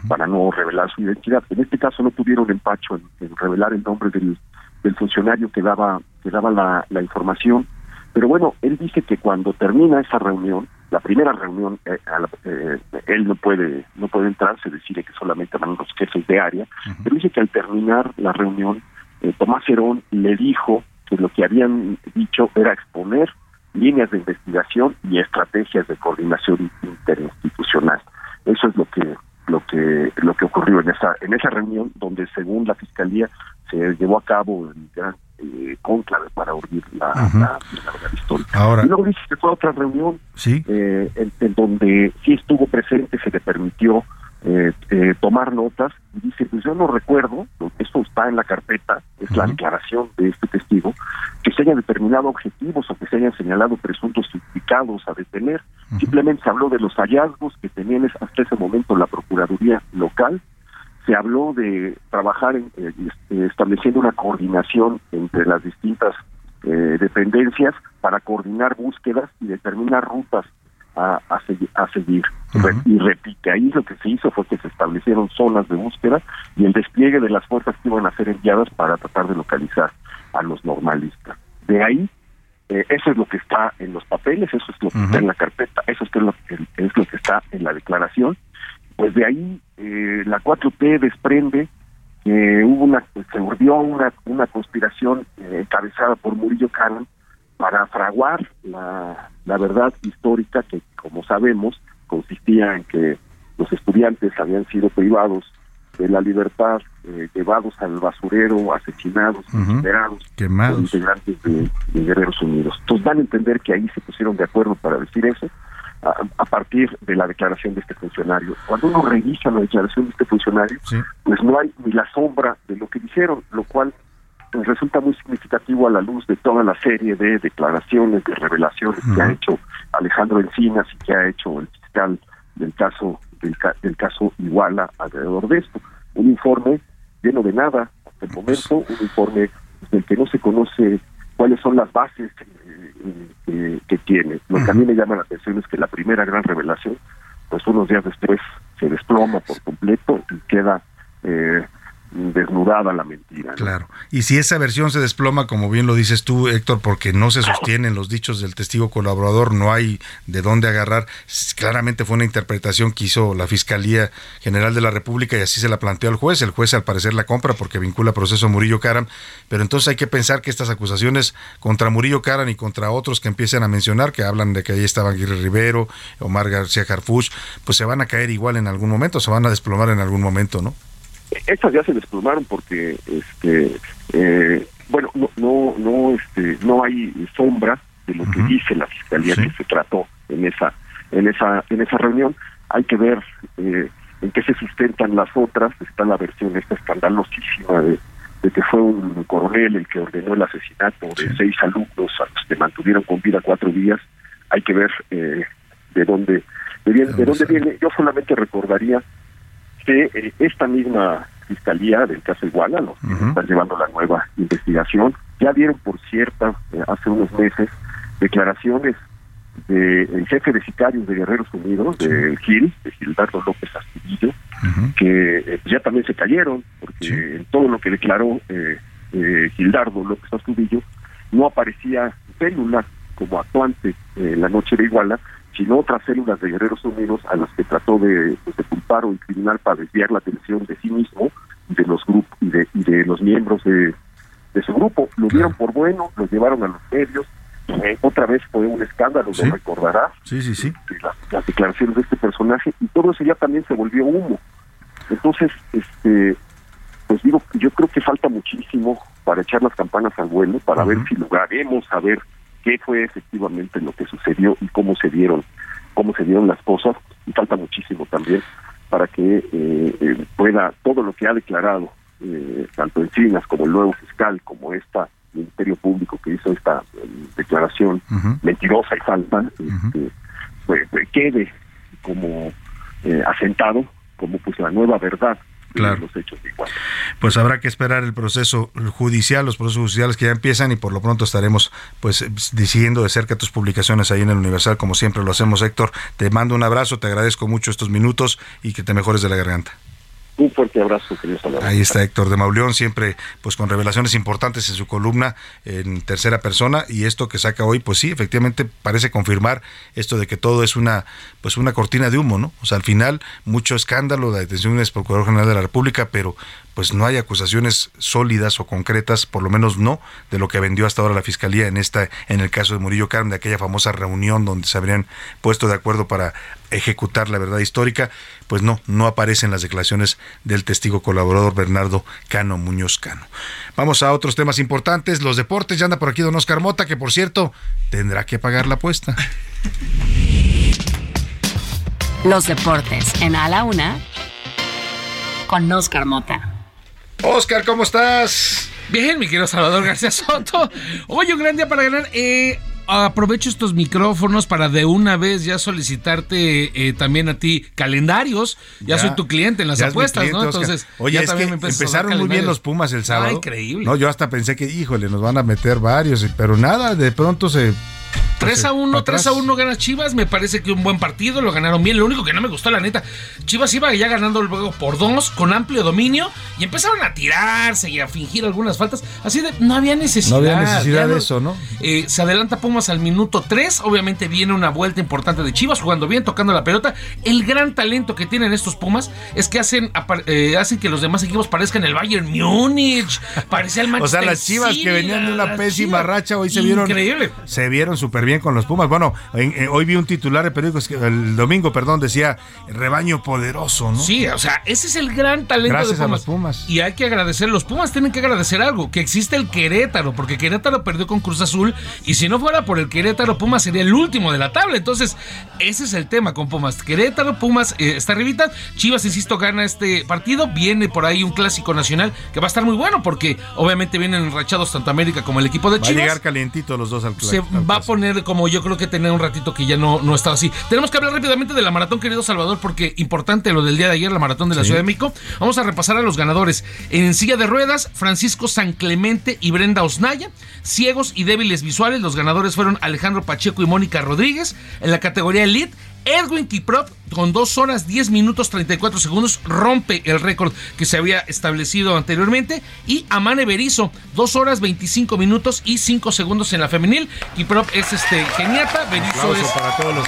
para no revelar su identidad. En este caso no tuvieron empacho en, revelar el nombre del, del funcionario que daba, que daba la, la información. Pero bueno, él dice que cuando termina esa reunión, la primera reunión eh, eh, él no puede no puede entrar se decide que solamente van los jefes de área pero dice que al terminar la reunión eh, Tomás Herón le dijo que lo que habían dicho era exponer líneas de investigación y estrategias de coordinación interinstitucional eso es lo que lo que lo que ocurrió en esa en esa reunión donde según la fiscalía se llevó a cabo el gran eh, conclave para urdir la, la, verdad histórica. Ahora, y luego dice que fue otra reunión ¿sí? eh, en, en, donde sí estuvo presente, se le permitió eh, eh, tomar notas y dice, pues yo no recuerdo, esto está en la carpeta, es uh -huh. la declaración de este testigo, determinado objetivos o que se hayan señalado presuntos implicados a detener. Uh -huh. Simplemente se habló de los hallazgos que tenían hasta ese momento la Procuraduría local, se habló de trabajar en, eh, estableciendo una coordinación entre las distintas eh, dependencias para coordinar búsquedas y determinar rutas a, a, segui a seguir. Uh -huh. Y repite, ahí lo que se hizo fue que se establecieron zonas de búsqueda y el despliegue de las fuerzas que iban a ser enviadas para tratar de localizar a los normalistas. De ahí, eh, eso es lo que está en los papeles, eso es lo que uh -huh. está en la carpeta, eso es lo que, es lo que está en la declaración pues de ahí eh, la 4T desprende que hubo una, se urdió una, una conspiración eh, encabezada por Murillo Canan para fraguar la, la verdad histórica que, como sabemos, consistía en que los estudiantes habían sido privados de la libertad, eh, llevados al basurero, asesinados, uh -huh. liberados integrantes de, de Guerreros Unidos. Entonces dan a entender que ahí se pusieron de acuerdo para decir eso, a, a, partir de la declaración de este funcionario. Cuando uno revisa la declaración de este funcionario, sí. pues no hay ni la sombra de lo que dijeron, lo cual pues, resulta muy significativo a la luz de toda la serie de declaraciones, de revelaciones uh -huh. que ha hecho Alejandro Encinas y que ha hecho el fiscal del caso del, del caso Iguala alrededor de esto. Un informe lleno de nada hasta el momento, un informe del que no se conoce cuáles son las bases eh, que tiene. Lo que a mí me llama la atención es que la primera gran revelación, pues unos días después se desploma por completo y queda eh, desnudada la mentira. Claro. Y si esa versión se desploma, como bien lo dices tú, Héctor, porque no se sostienen los dichos del testigo colaborador, no hay de dónde agarrar, claramente fue una interpretación que hizo la Fiscalía General de la República y así se la planteó al juez. El juez al parecer la compra porque vincula proceso a Murillo Caram, pero entonces hay que pensar que estas acusaciones contra Murillo Caram y contra otros que empiezan a mencionar, que hablan de que ahí estaba Aguirre Rivero, Omar García Harfuch, pues se van a caer igual en algún momento, se van a desplomar en algún momento, ¿no? Estas ya se desplomaron porque este eh, bueno no no no este no hay sombra de lo que dice la fiscalía que se trató en esa en esa en esa reunión. Hay que ver eh, en qué se sustentan las otras. Está la versión esta escandalosísima de, que fue un coronel el que ordenó el asesinato de seis alumnos a los que mantuvieron con vida cuatro días. Hay que ver eh, de dónde de, de dónde viene. Yo solamente recordaría que eh, esta misma fiscalía del caso Iguala, los que están llevando la nueva investigación, ya dieron por cierta eh, hace unos meses declaraciones del jefe de sicarios de Guerreros Unidos, de Gil, de Gildardo López Astudillo, que eh, ya también se cayeron, porque en todo lo que declaró Gildardo López Astudillo no aparecía célula como actuante en la noche de Iguala, sino otras células de Guerreros Unidos a las que trató de, pues, de culpar o criminal para desviar la atención de sí mismo, de los grupos y de, y de los miembros de, de su grupo. Lo dieron por bueno, lo llevaron a los medios. Eh, otra vez fue un escándalo, lo recordarás. Sí, sí, sí. Las, las, declaraciones de este personaje y todo eso ya también se volvió humo. Entonces, este, pues digo, yo creo que falta muchísimo para echar las campanas al vuelo, para ver si lograremos saber qué fue efectivamente lo que sucedió y cómo se dieron cómo se dieron las cosas. Y falta muchísimo también para que eh, eh, pueda todo lo que ha declarado eh, tanto Encinas como el nuevo fiscal como esta ministerio público que hizo esta declaración mentirosa y falsa este, pues, quede como asentado como pues la nueva verdad claro. los hechos igual. Pues habrá que esperar el proceso judicial, los procesos judiciales que ya empiezan y por lo pronto estaremos pues diciendo de cerca tus publicaciones ahí en el Universal como siempre lo hacemos Héctor. Te mando un abrazo, te agradezco mucho estos minutos y que te mejores de la garganta. Un fuerte abrazo, querido Salvador. Ahí está Héctor de Mauleón, siempre pues con revelaciones importantes en su columna en tercera persona y esto que saca hoy, pues sí, efectivamente parece confirmar esto de que todo es una pues una cortina de humo, ¿no? O sea, al final mucho escándalo, la detención del Procurador General de la República, pero pues no hay acusaciones sólidas o concretas, por lo menos no, de lo que vendió hasta ahora la fiscalía en esta, en el caso de Murillo Carmen, de aquella famosa reunión donde se habrían puesto de acuerdo para ejecutar la verdad histórica, pues no, no aparecen las declaraciones del testigo colaborador Bernardo Cano Muñoz Cano. Vamos a otros temas importantes, los deportes, ya anda por aquí don Oscar Mota, que por cierto tendrá que pagar la apuesta. Los deportes en A la Una con Oscar Mota. Oscar, ¿cómo estás? Bien, mi querido Salvador García Soto. Hoy un gran día para ganar. Eh, aprovecho estos micrófonos para de una vez ya solicitarte eh, también a ti calendarios. Ya, soy tu cliente en las apuestas, ¿no? Entonces, Oye, ya también empezaron muy bien los Pumas el sábado. Ah, increíble. No, yo hasta pensé que, híjole, nos van a meter varios, pero nada, de pronto se 3 a 1, 3 a 1 gana Chivas, me parece que un buen partido, lo ganaron bien. Lo único que no me gustó, la neta, Chivas iba ya ganando el juego por dos, con amplio dominio, y empezaron a tirarse y a fingir algunas faltas. Así de, no había necesidad. No había necesidad de eso, ¿no? Eh, se adelanta Pumas al minuto 3, obviamente viene una vuelta importante de Chivas, jugando bien, tocando la pelota. El gran talento que tienen estos Pumas es que hacen, eh, hacen que los demás equipos parezcan el Bayern Múnich, parecía el Manchester <laughs> O sea, las Chivas que venían de una pésima racha hoy se vieron. Increíble. Se vieron súper bien con los Pumas. Bueno, eh, hoy vi un titular de periódico, el domingo, perdón, decía rebaño poderoso, ¿no? Sí, o sea, ese es el gran talento Gracias de Pumas. A los Pumas. Y hay que agradecer, los Pumas tienen que agradecer algo, que existe el Querétaro, porque Querétaro perdió con Cruz Azul, y si no fuera por el Querétaro, Pumas sería el último de la tabla. Entonces, ese es el tema con Pumas. Querétaro, Pumas eh, está arribita. Chivas, insisto, gana este partido. Viene por ahí un clásico nacional que va a estar muy bueno, porque obviamente vienen enrachados tanto América como el equipo de Chivas. Va a llegar calientito los dos al Se va a poner como yo creo que tenía un ratito que ya no, no estaba así. Tenemos que hablar rápidamente de la maratón, querido Salvador, porque importante lo del día de ayer, la maratón de la Ciudad de México. Vamos a repasar a los ganadores. En silla de ruedas, Francisco San Clemente y Brenda Osnaya. Ciegos y débiles visuales, los ganadores fueron Alejandro Pacheco y Mónica Rodríguez. En la categoría Elite, Edwin Kiprop con 2 horas 10 minutos 34 segundos rompe el récord que se había establecido anteriormente. Y Amane Berizo 2 horas 25 minutos y 5 segundos en la femenil. Kiprop es este geniata, Berizo es para todos los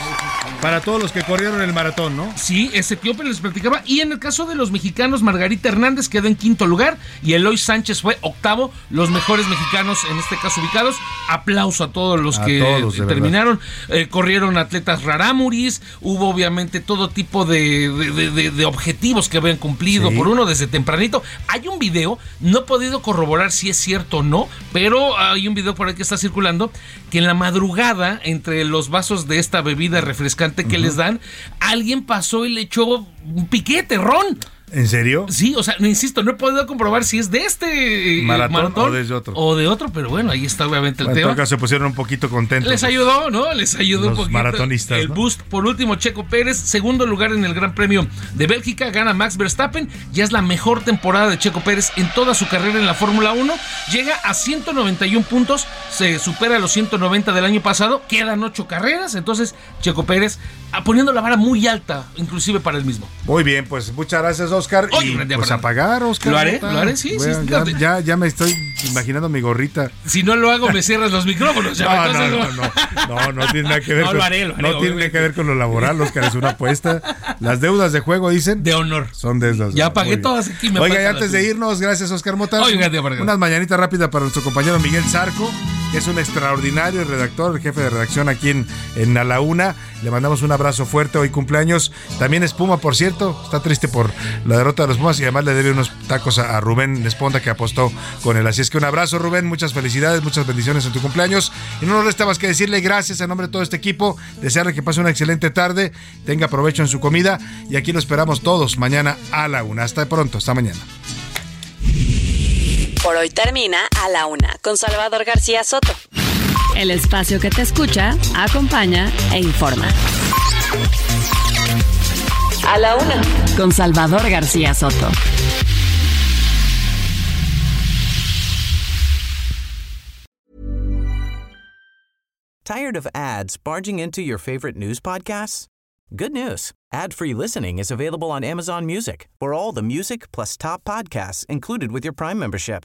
para todos los que corrieron el maratón, ¿no? Sí, ese etíope les platicaba y en el caso de los mexicanos Margarita Hernández quedó en quinto lugar y Eloy Sánchez fue octavo, los mejores mexicanos en este caso ubicados. Aplauso a todos los A que todos, terminaron, Eh, corrieron atletas rarámuris, hubo obviamente todo tipo de, de- de- de objetivos que habían cumplido Sí. por uno desde tempranito. Hay un video, no he podido corroborar si es cierto o no, pero hay un video por ahí que está circulando que en la madrugada, entre los vasos de esta bebida refrescante que les dan, alguien pasó y le echó un piquete, ron. ¿En serio? Sí, o sea, no insisto, no he podido comprobar si es de este eh, Maratón o de otro. O de otro, pero bueno, ahí está obviamente el En tema. todo caso se pusieron un poquito contentos. Les ayudó, ¿no? Les ayudó un poquito. maratonistas, El ¿no? boost. Por último, Checo Pérez, segundo lugar en el Gran Premio de Bélgica, gana Max Verstappen. Ya es la mejor temporada de Checo Pérez en toda su carrera en la Fórmula 1. Llega a 191 puntos, se supera los 190 del año pasado. Quedan ocho carreras, entonces Checo Pérez poniendo la vara muy alta, inclusive para él mismo. Muy bien, pues muchas gracias, Oscar. Oye, y pues a pagar, Oscar. Lo haré, lo haré, sí, sí, Bueno, sí, ya, no, ya, ya me estoy imaginando mi gorrita. Si no lo hago, me cierras los micrófonos. ya, No, no, no, no, no, no tiene nada que ver No, con, lo haré, lo haré, no tiene obviamente. que ver con lo laboral, Oscar, es una apuesta. Las deudas de juego, dicen. De honor. Son de esas. Ya pagué todas aquí, me Oiga, y antes de irnos, gracias, Oscar Mota. Oiga. Unas mañanitas rápidas para nuestro compañero Miguel Zarco, es un extraordinario redactor, el jefe de redacción aquí en, en A la Una. Le mandamos un abrazo fuerte, hoy cumpleaños. También es Puma, por cierto, está triste por la derrota de los Pumas y además le debe unos tacos a, a Rubén Esponda que apostó con él. Así es que un abrazo, Rubén, muchas felicidades, muchas bendiciones en tu cumpleaños. Y no nos resta más que decirle gracias en nombre de todo este equipo, desearle que pase una excelente tarde, tenga provecho en su comida y aquí lo esperamos todos mañana a la una. Hasta pronto, hasta mañana. Por hoy termina A la Una con Salvador García Soto. El espacio que te escucha, acompaña e informa. A la Una con Salvador García Soto. Tired of ads barging into your favorite news podcasts? Good news. Ad-free listening is available on Amazon Music for all the music plus top podcasts included with your Prime membership.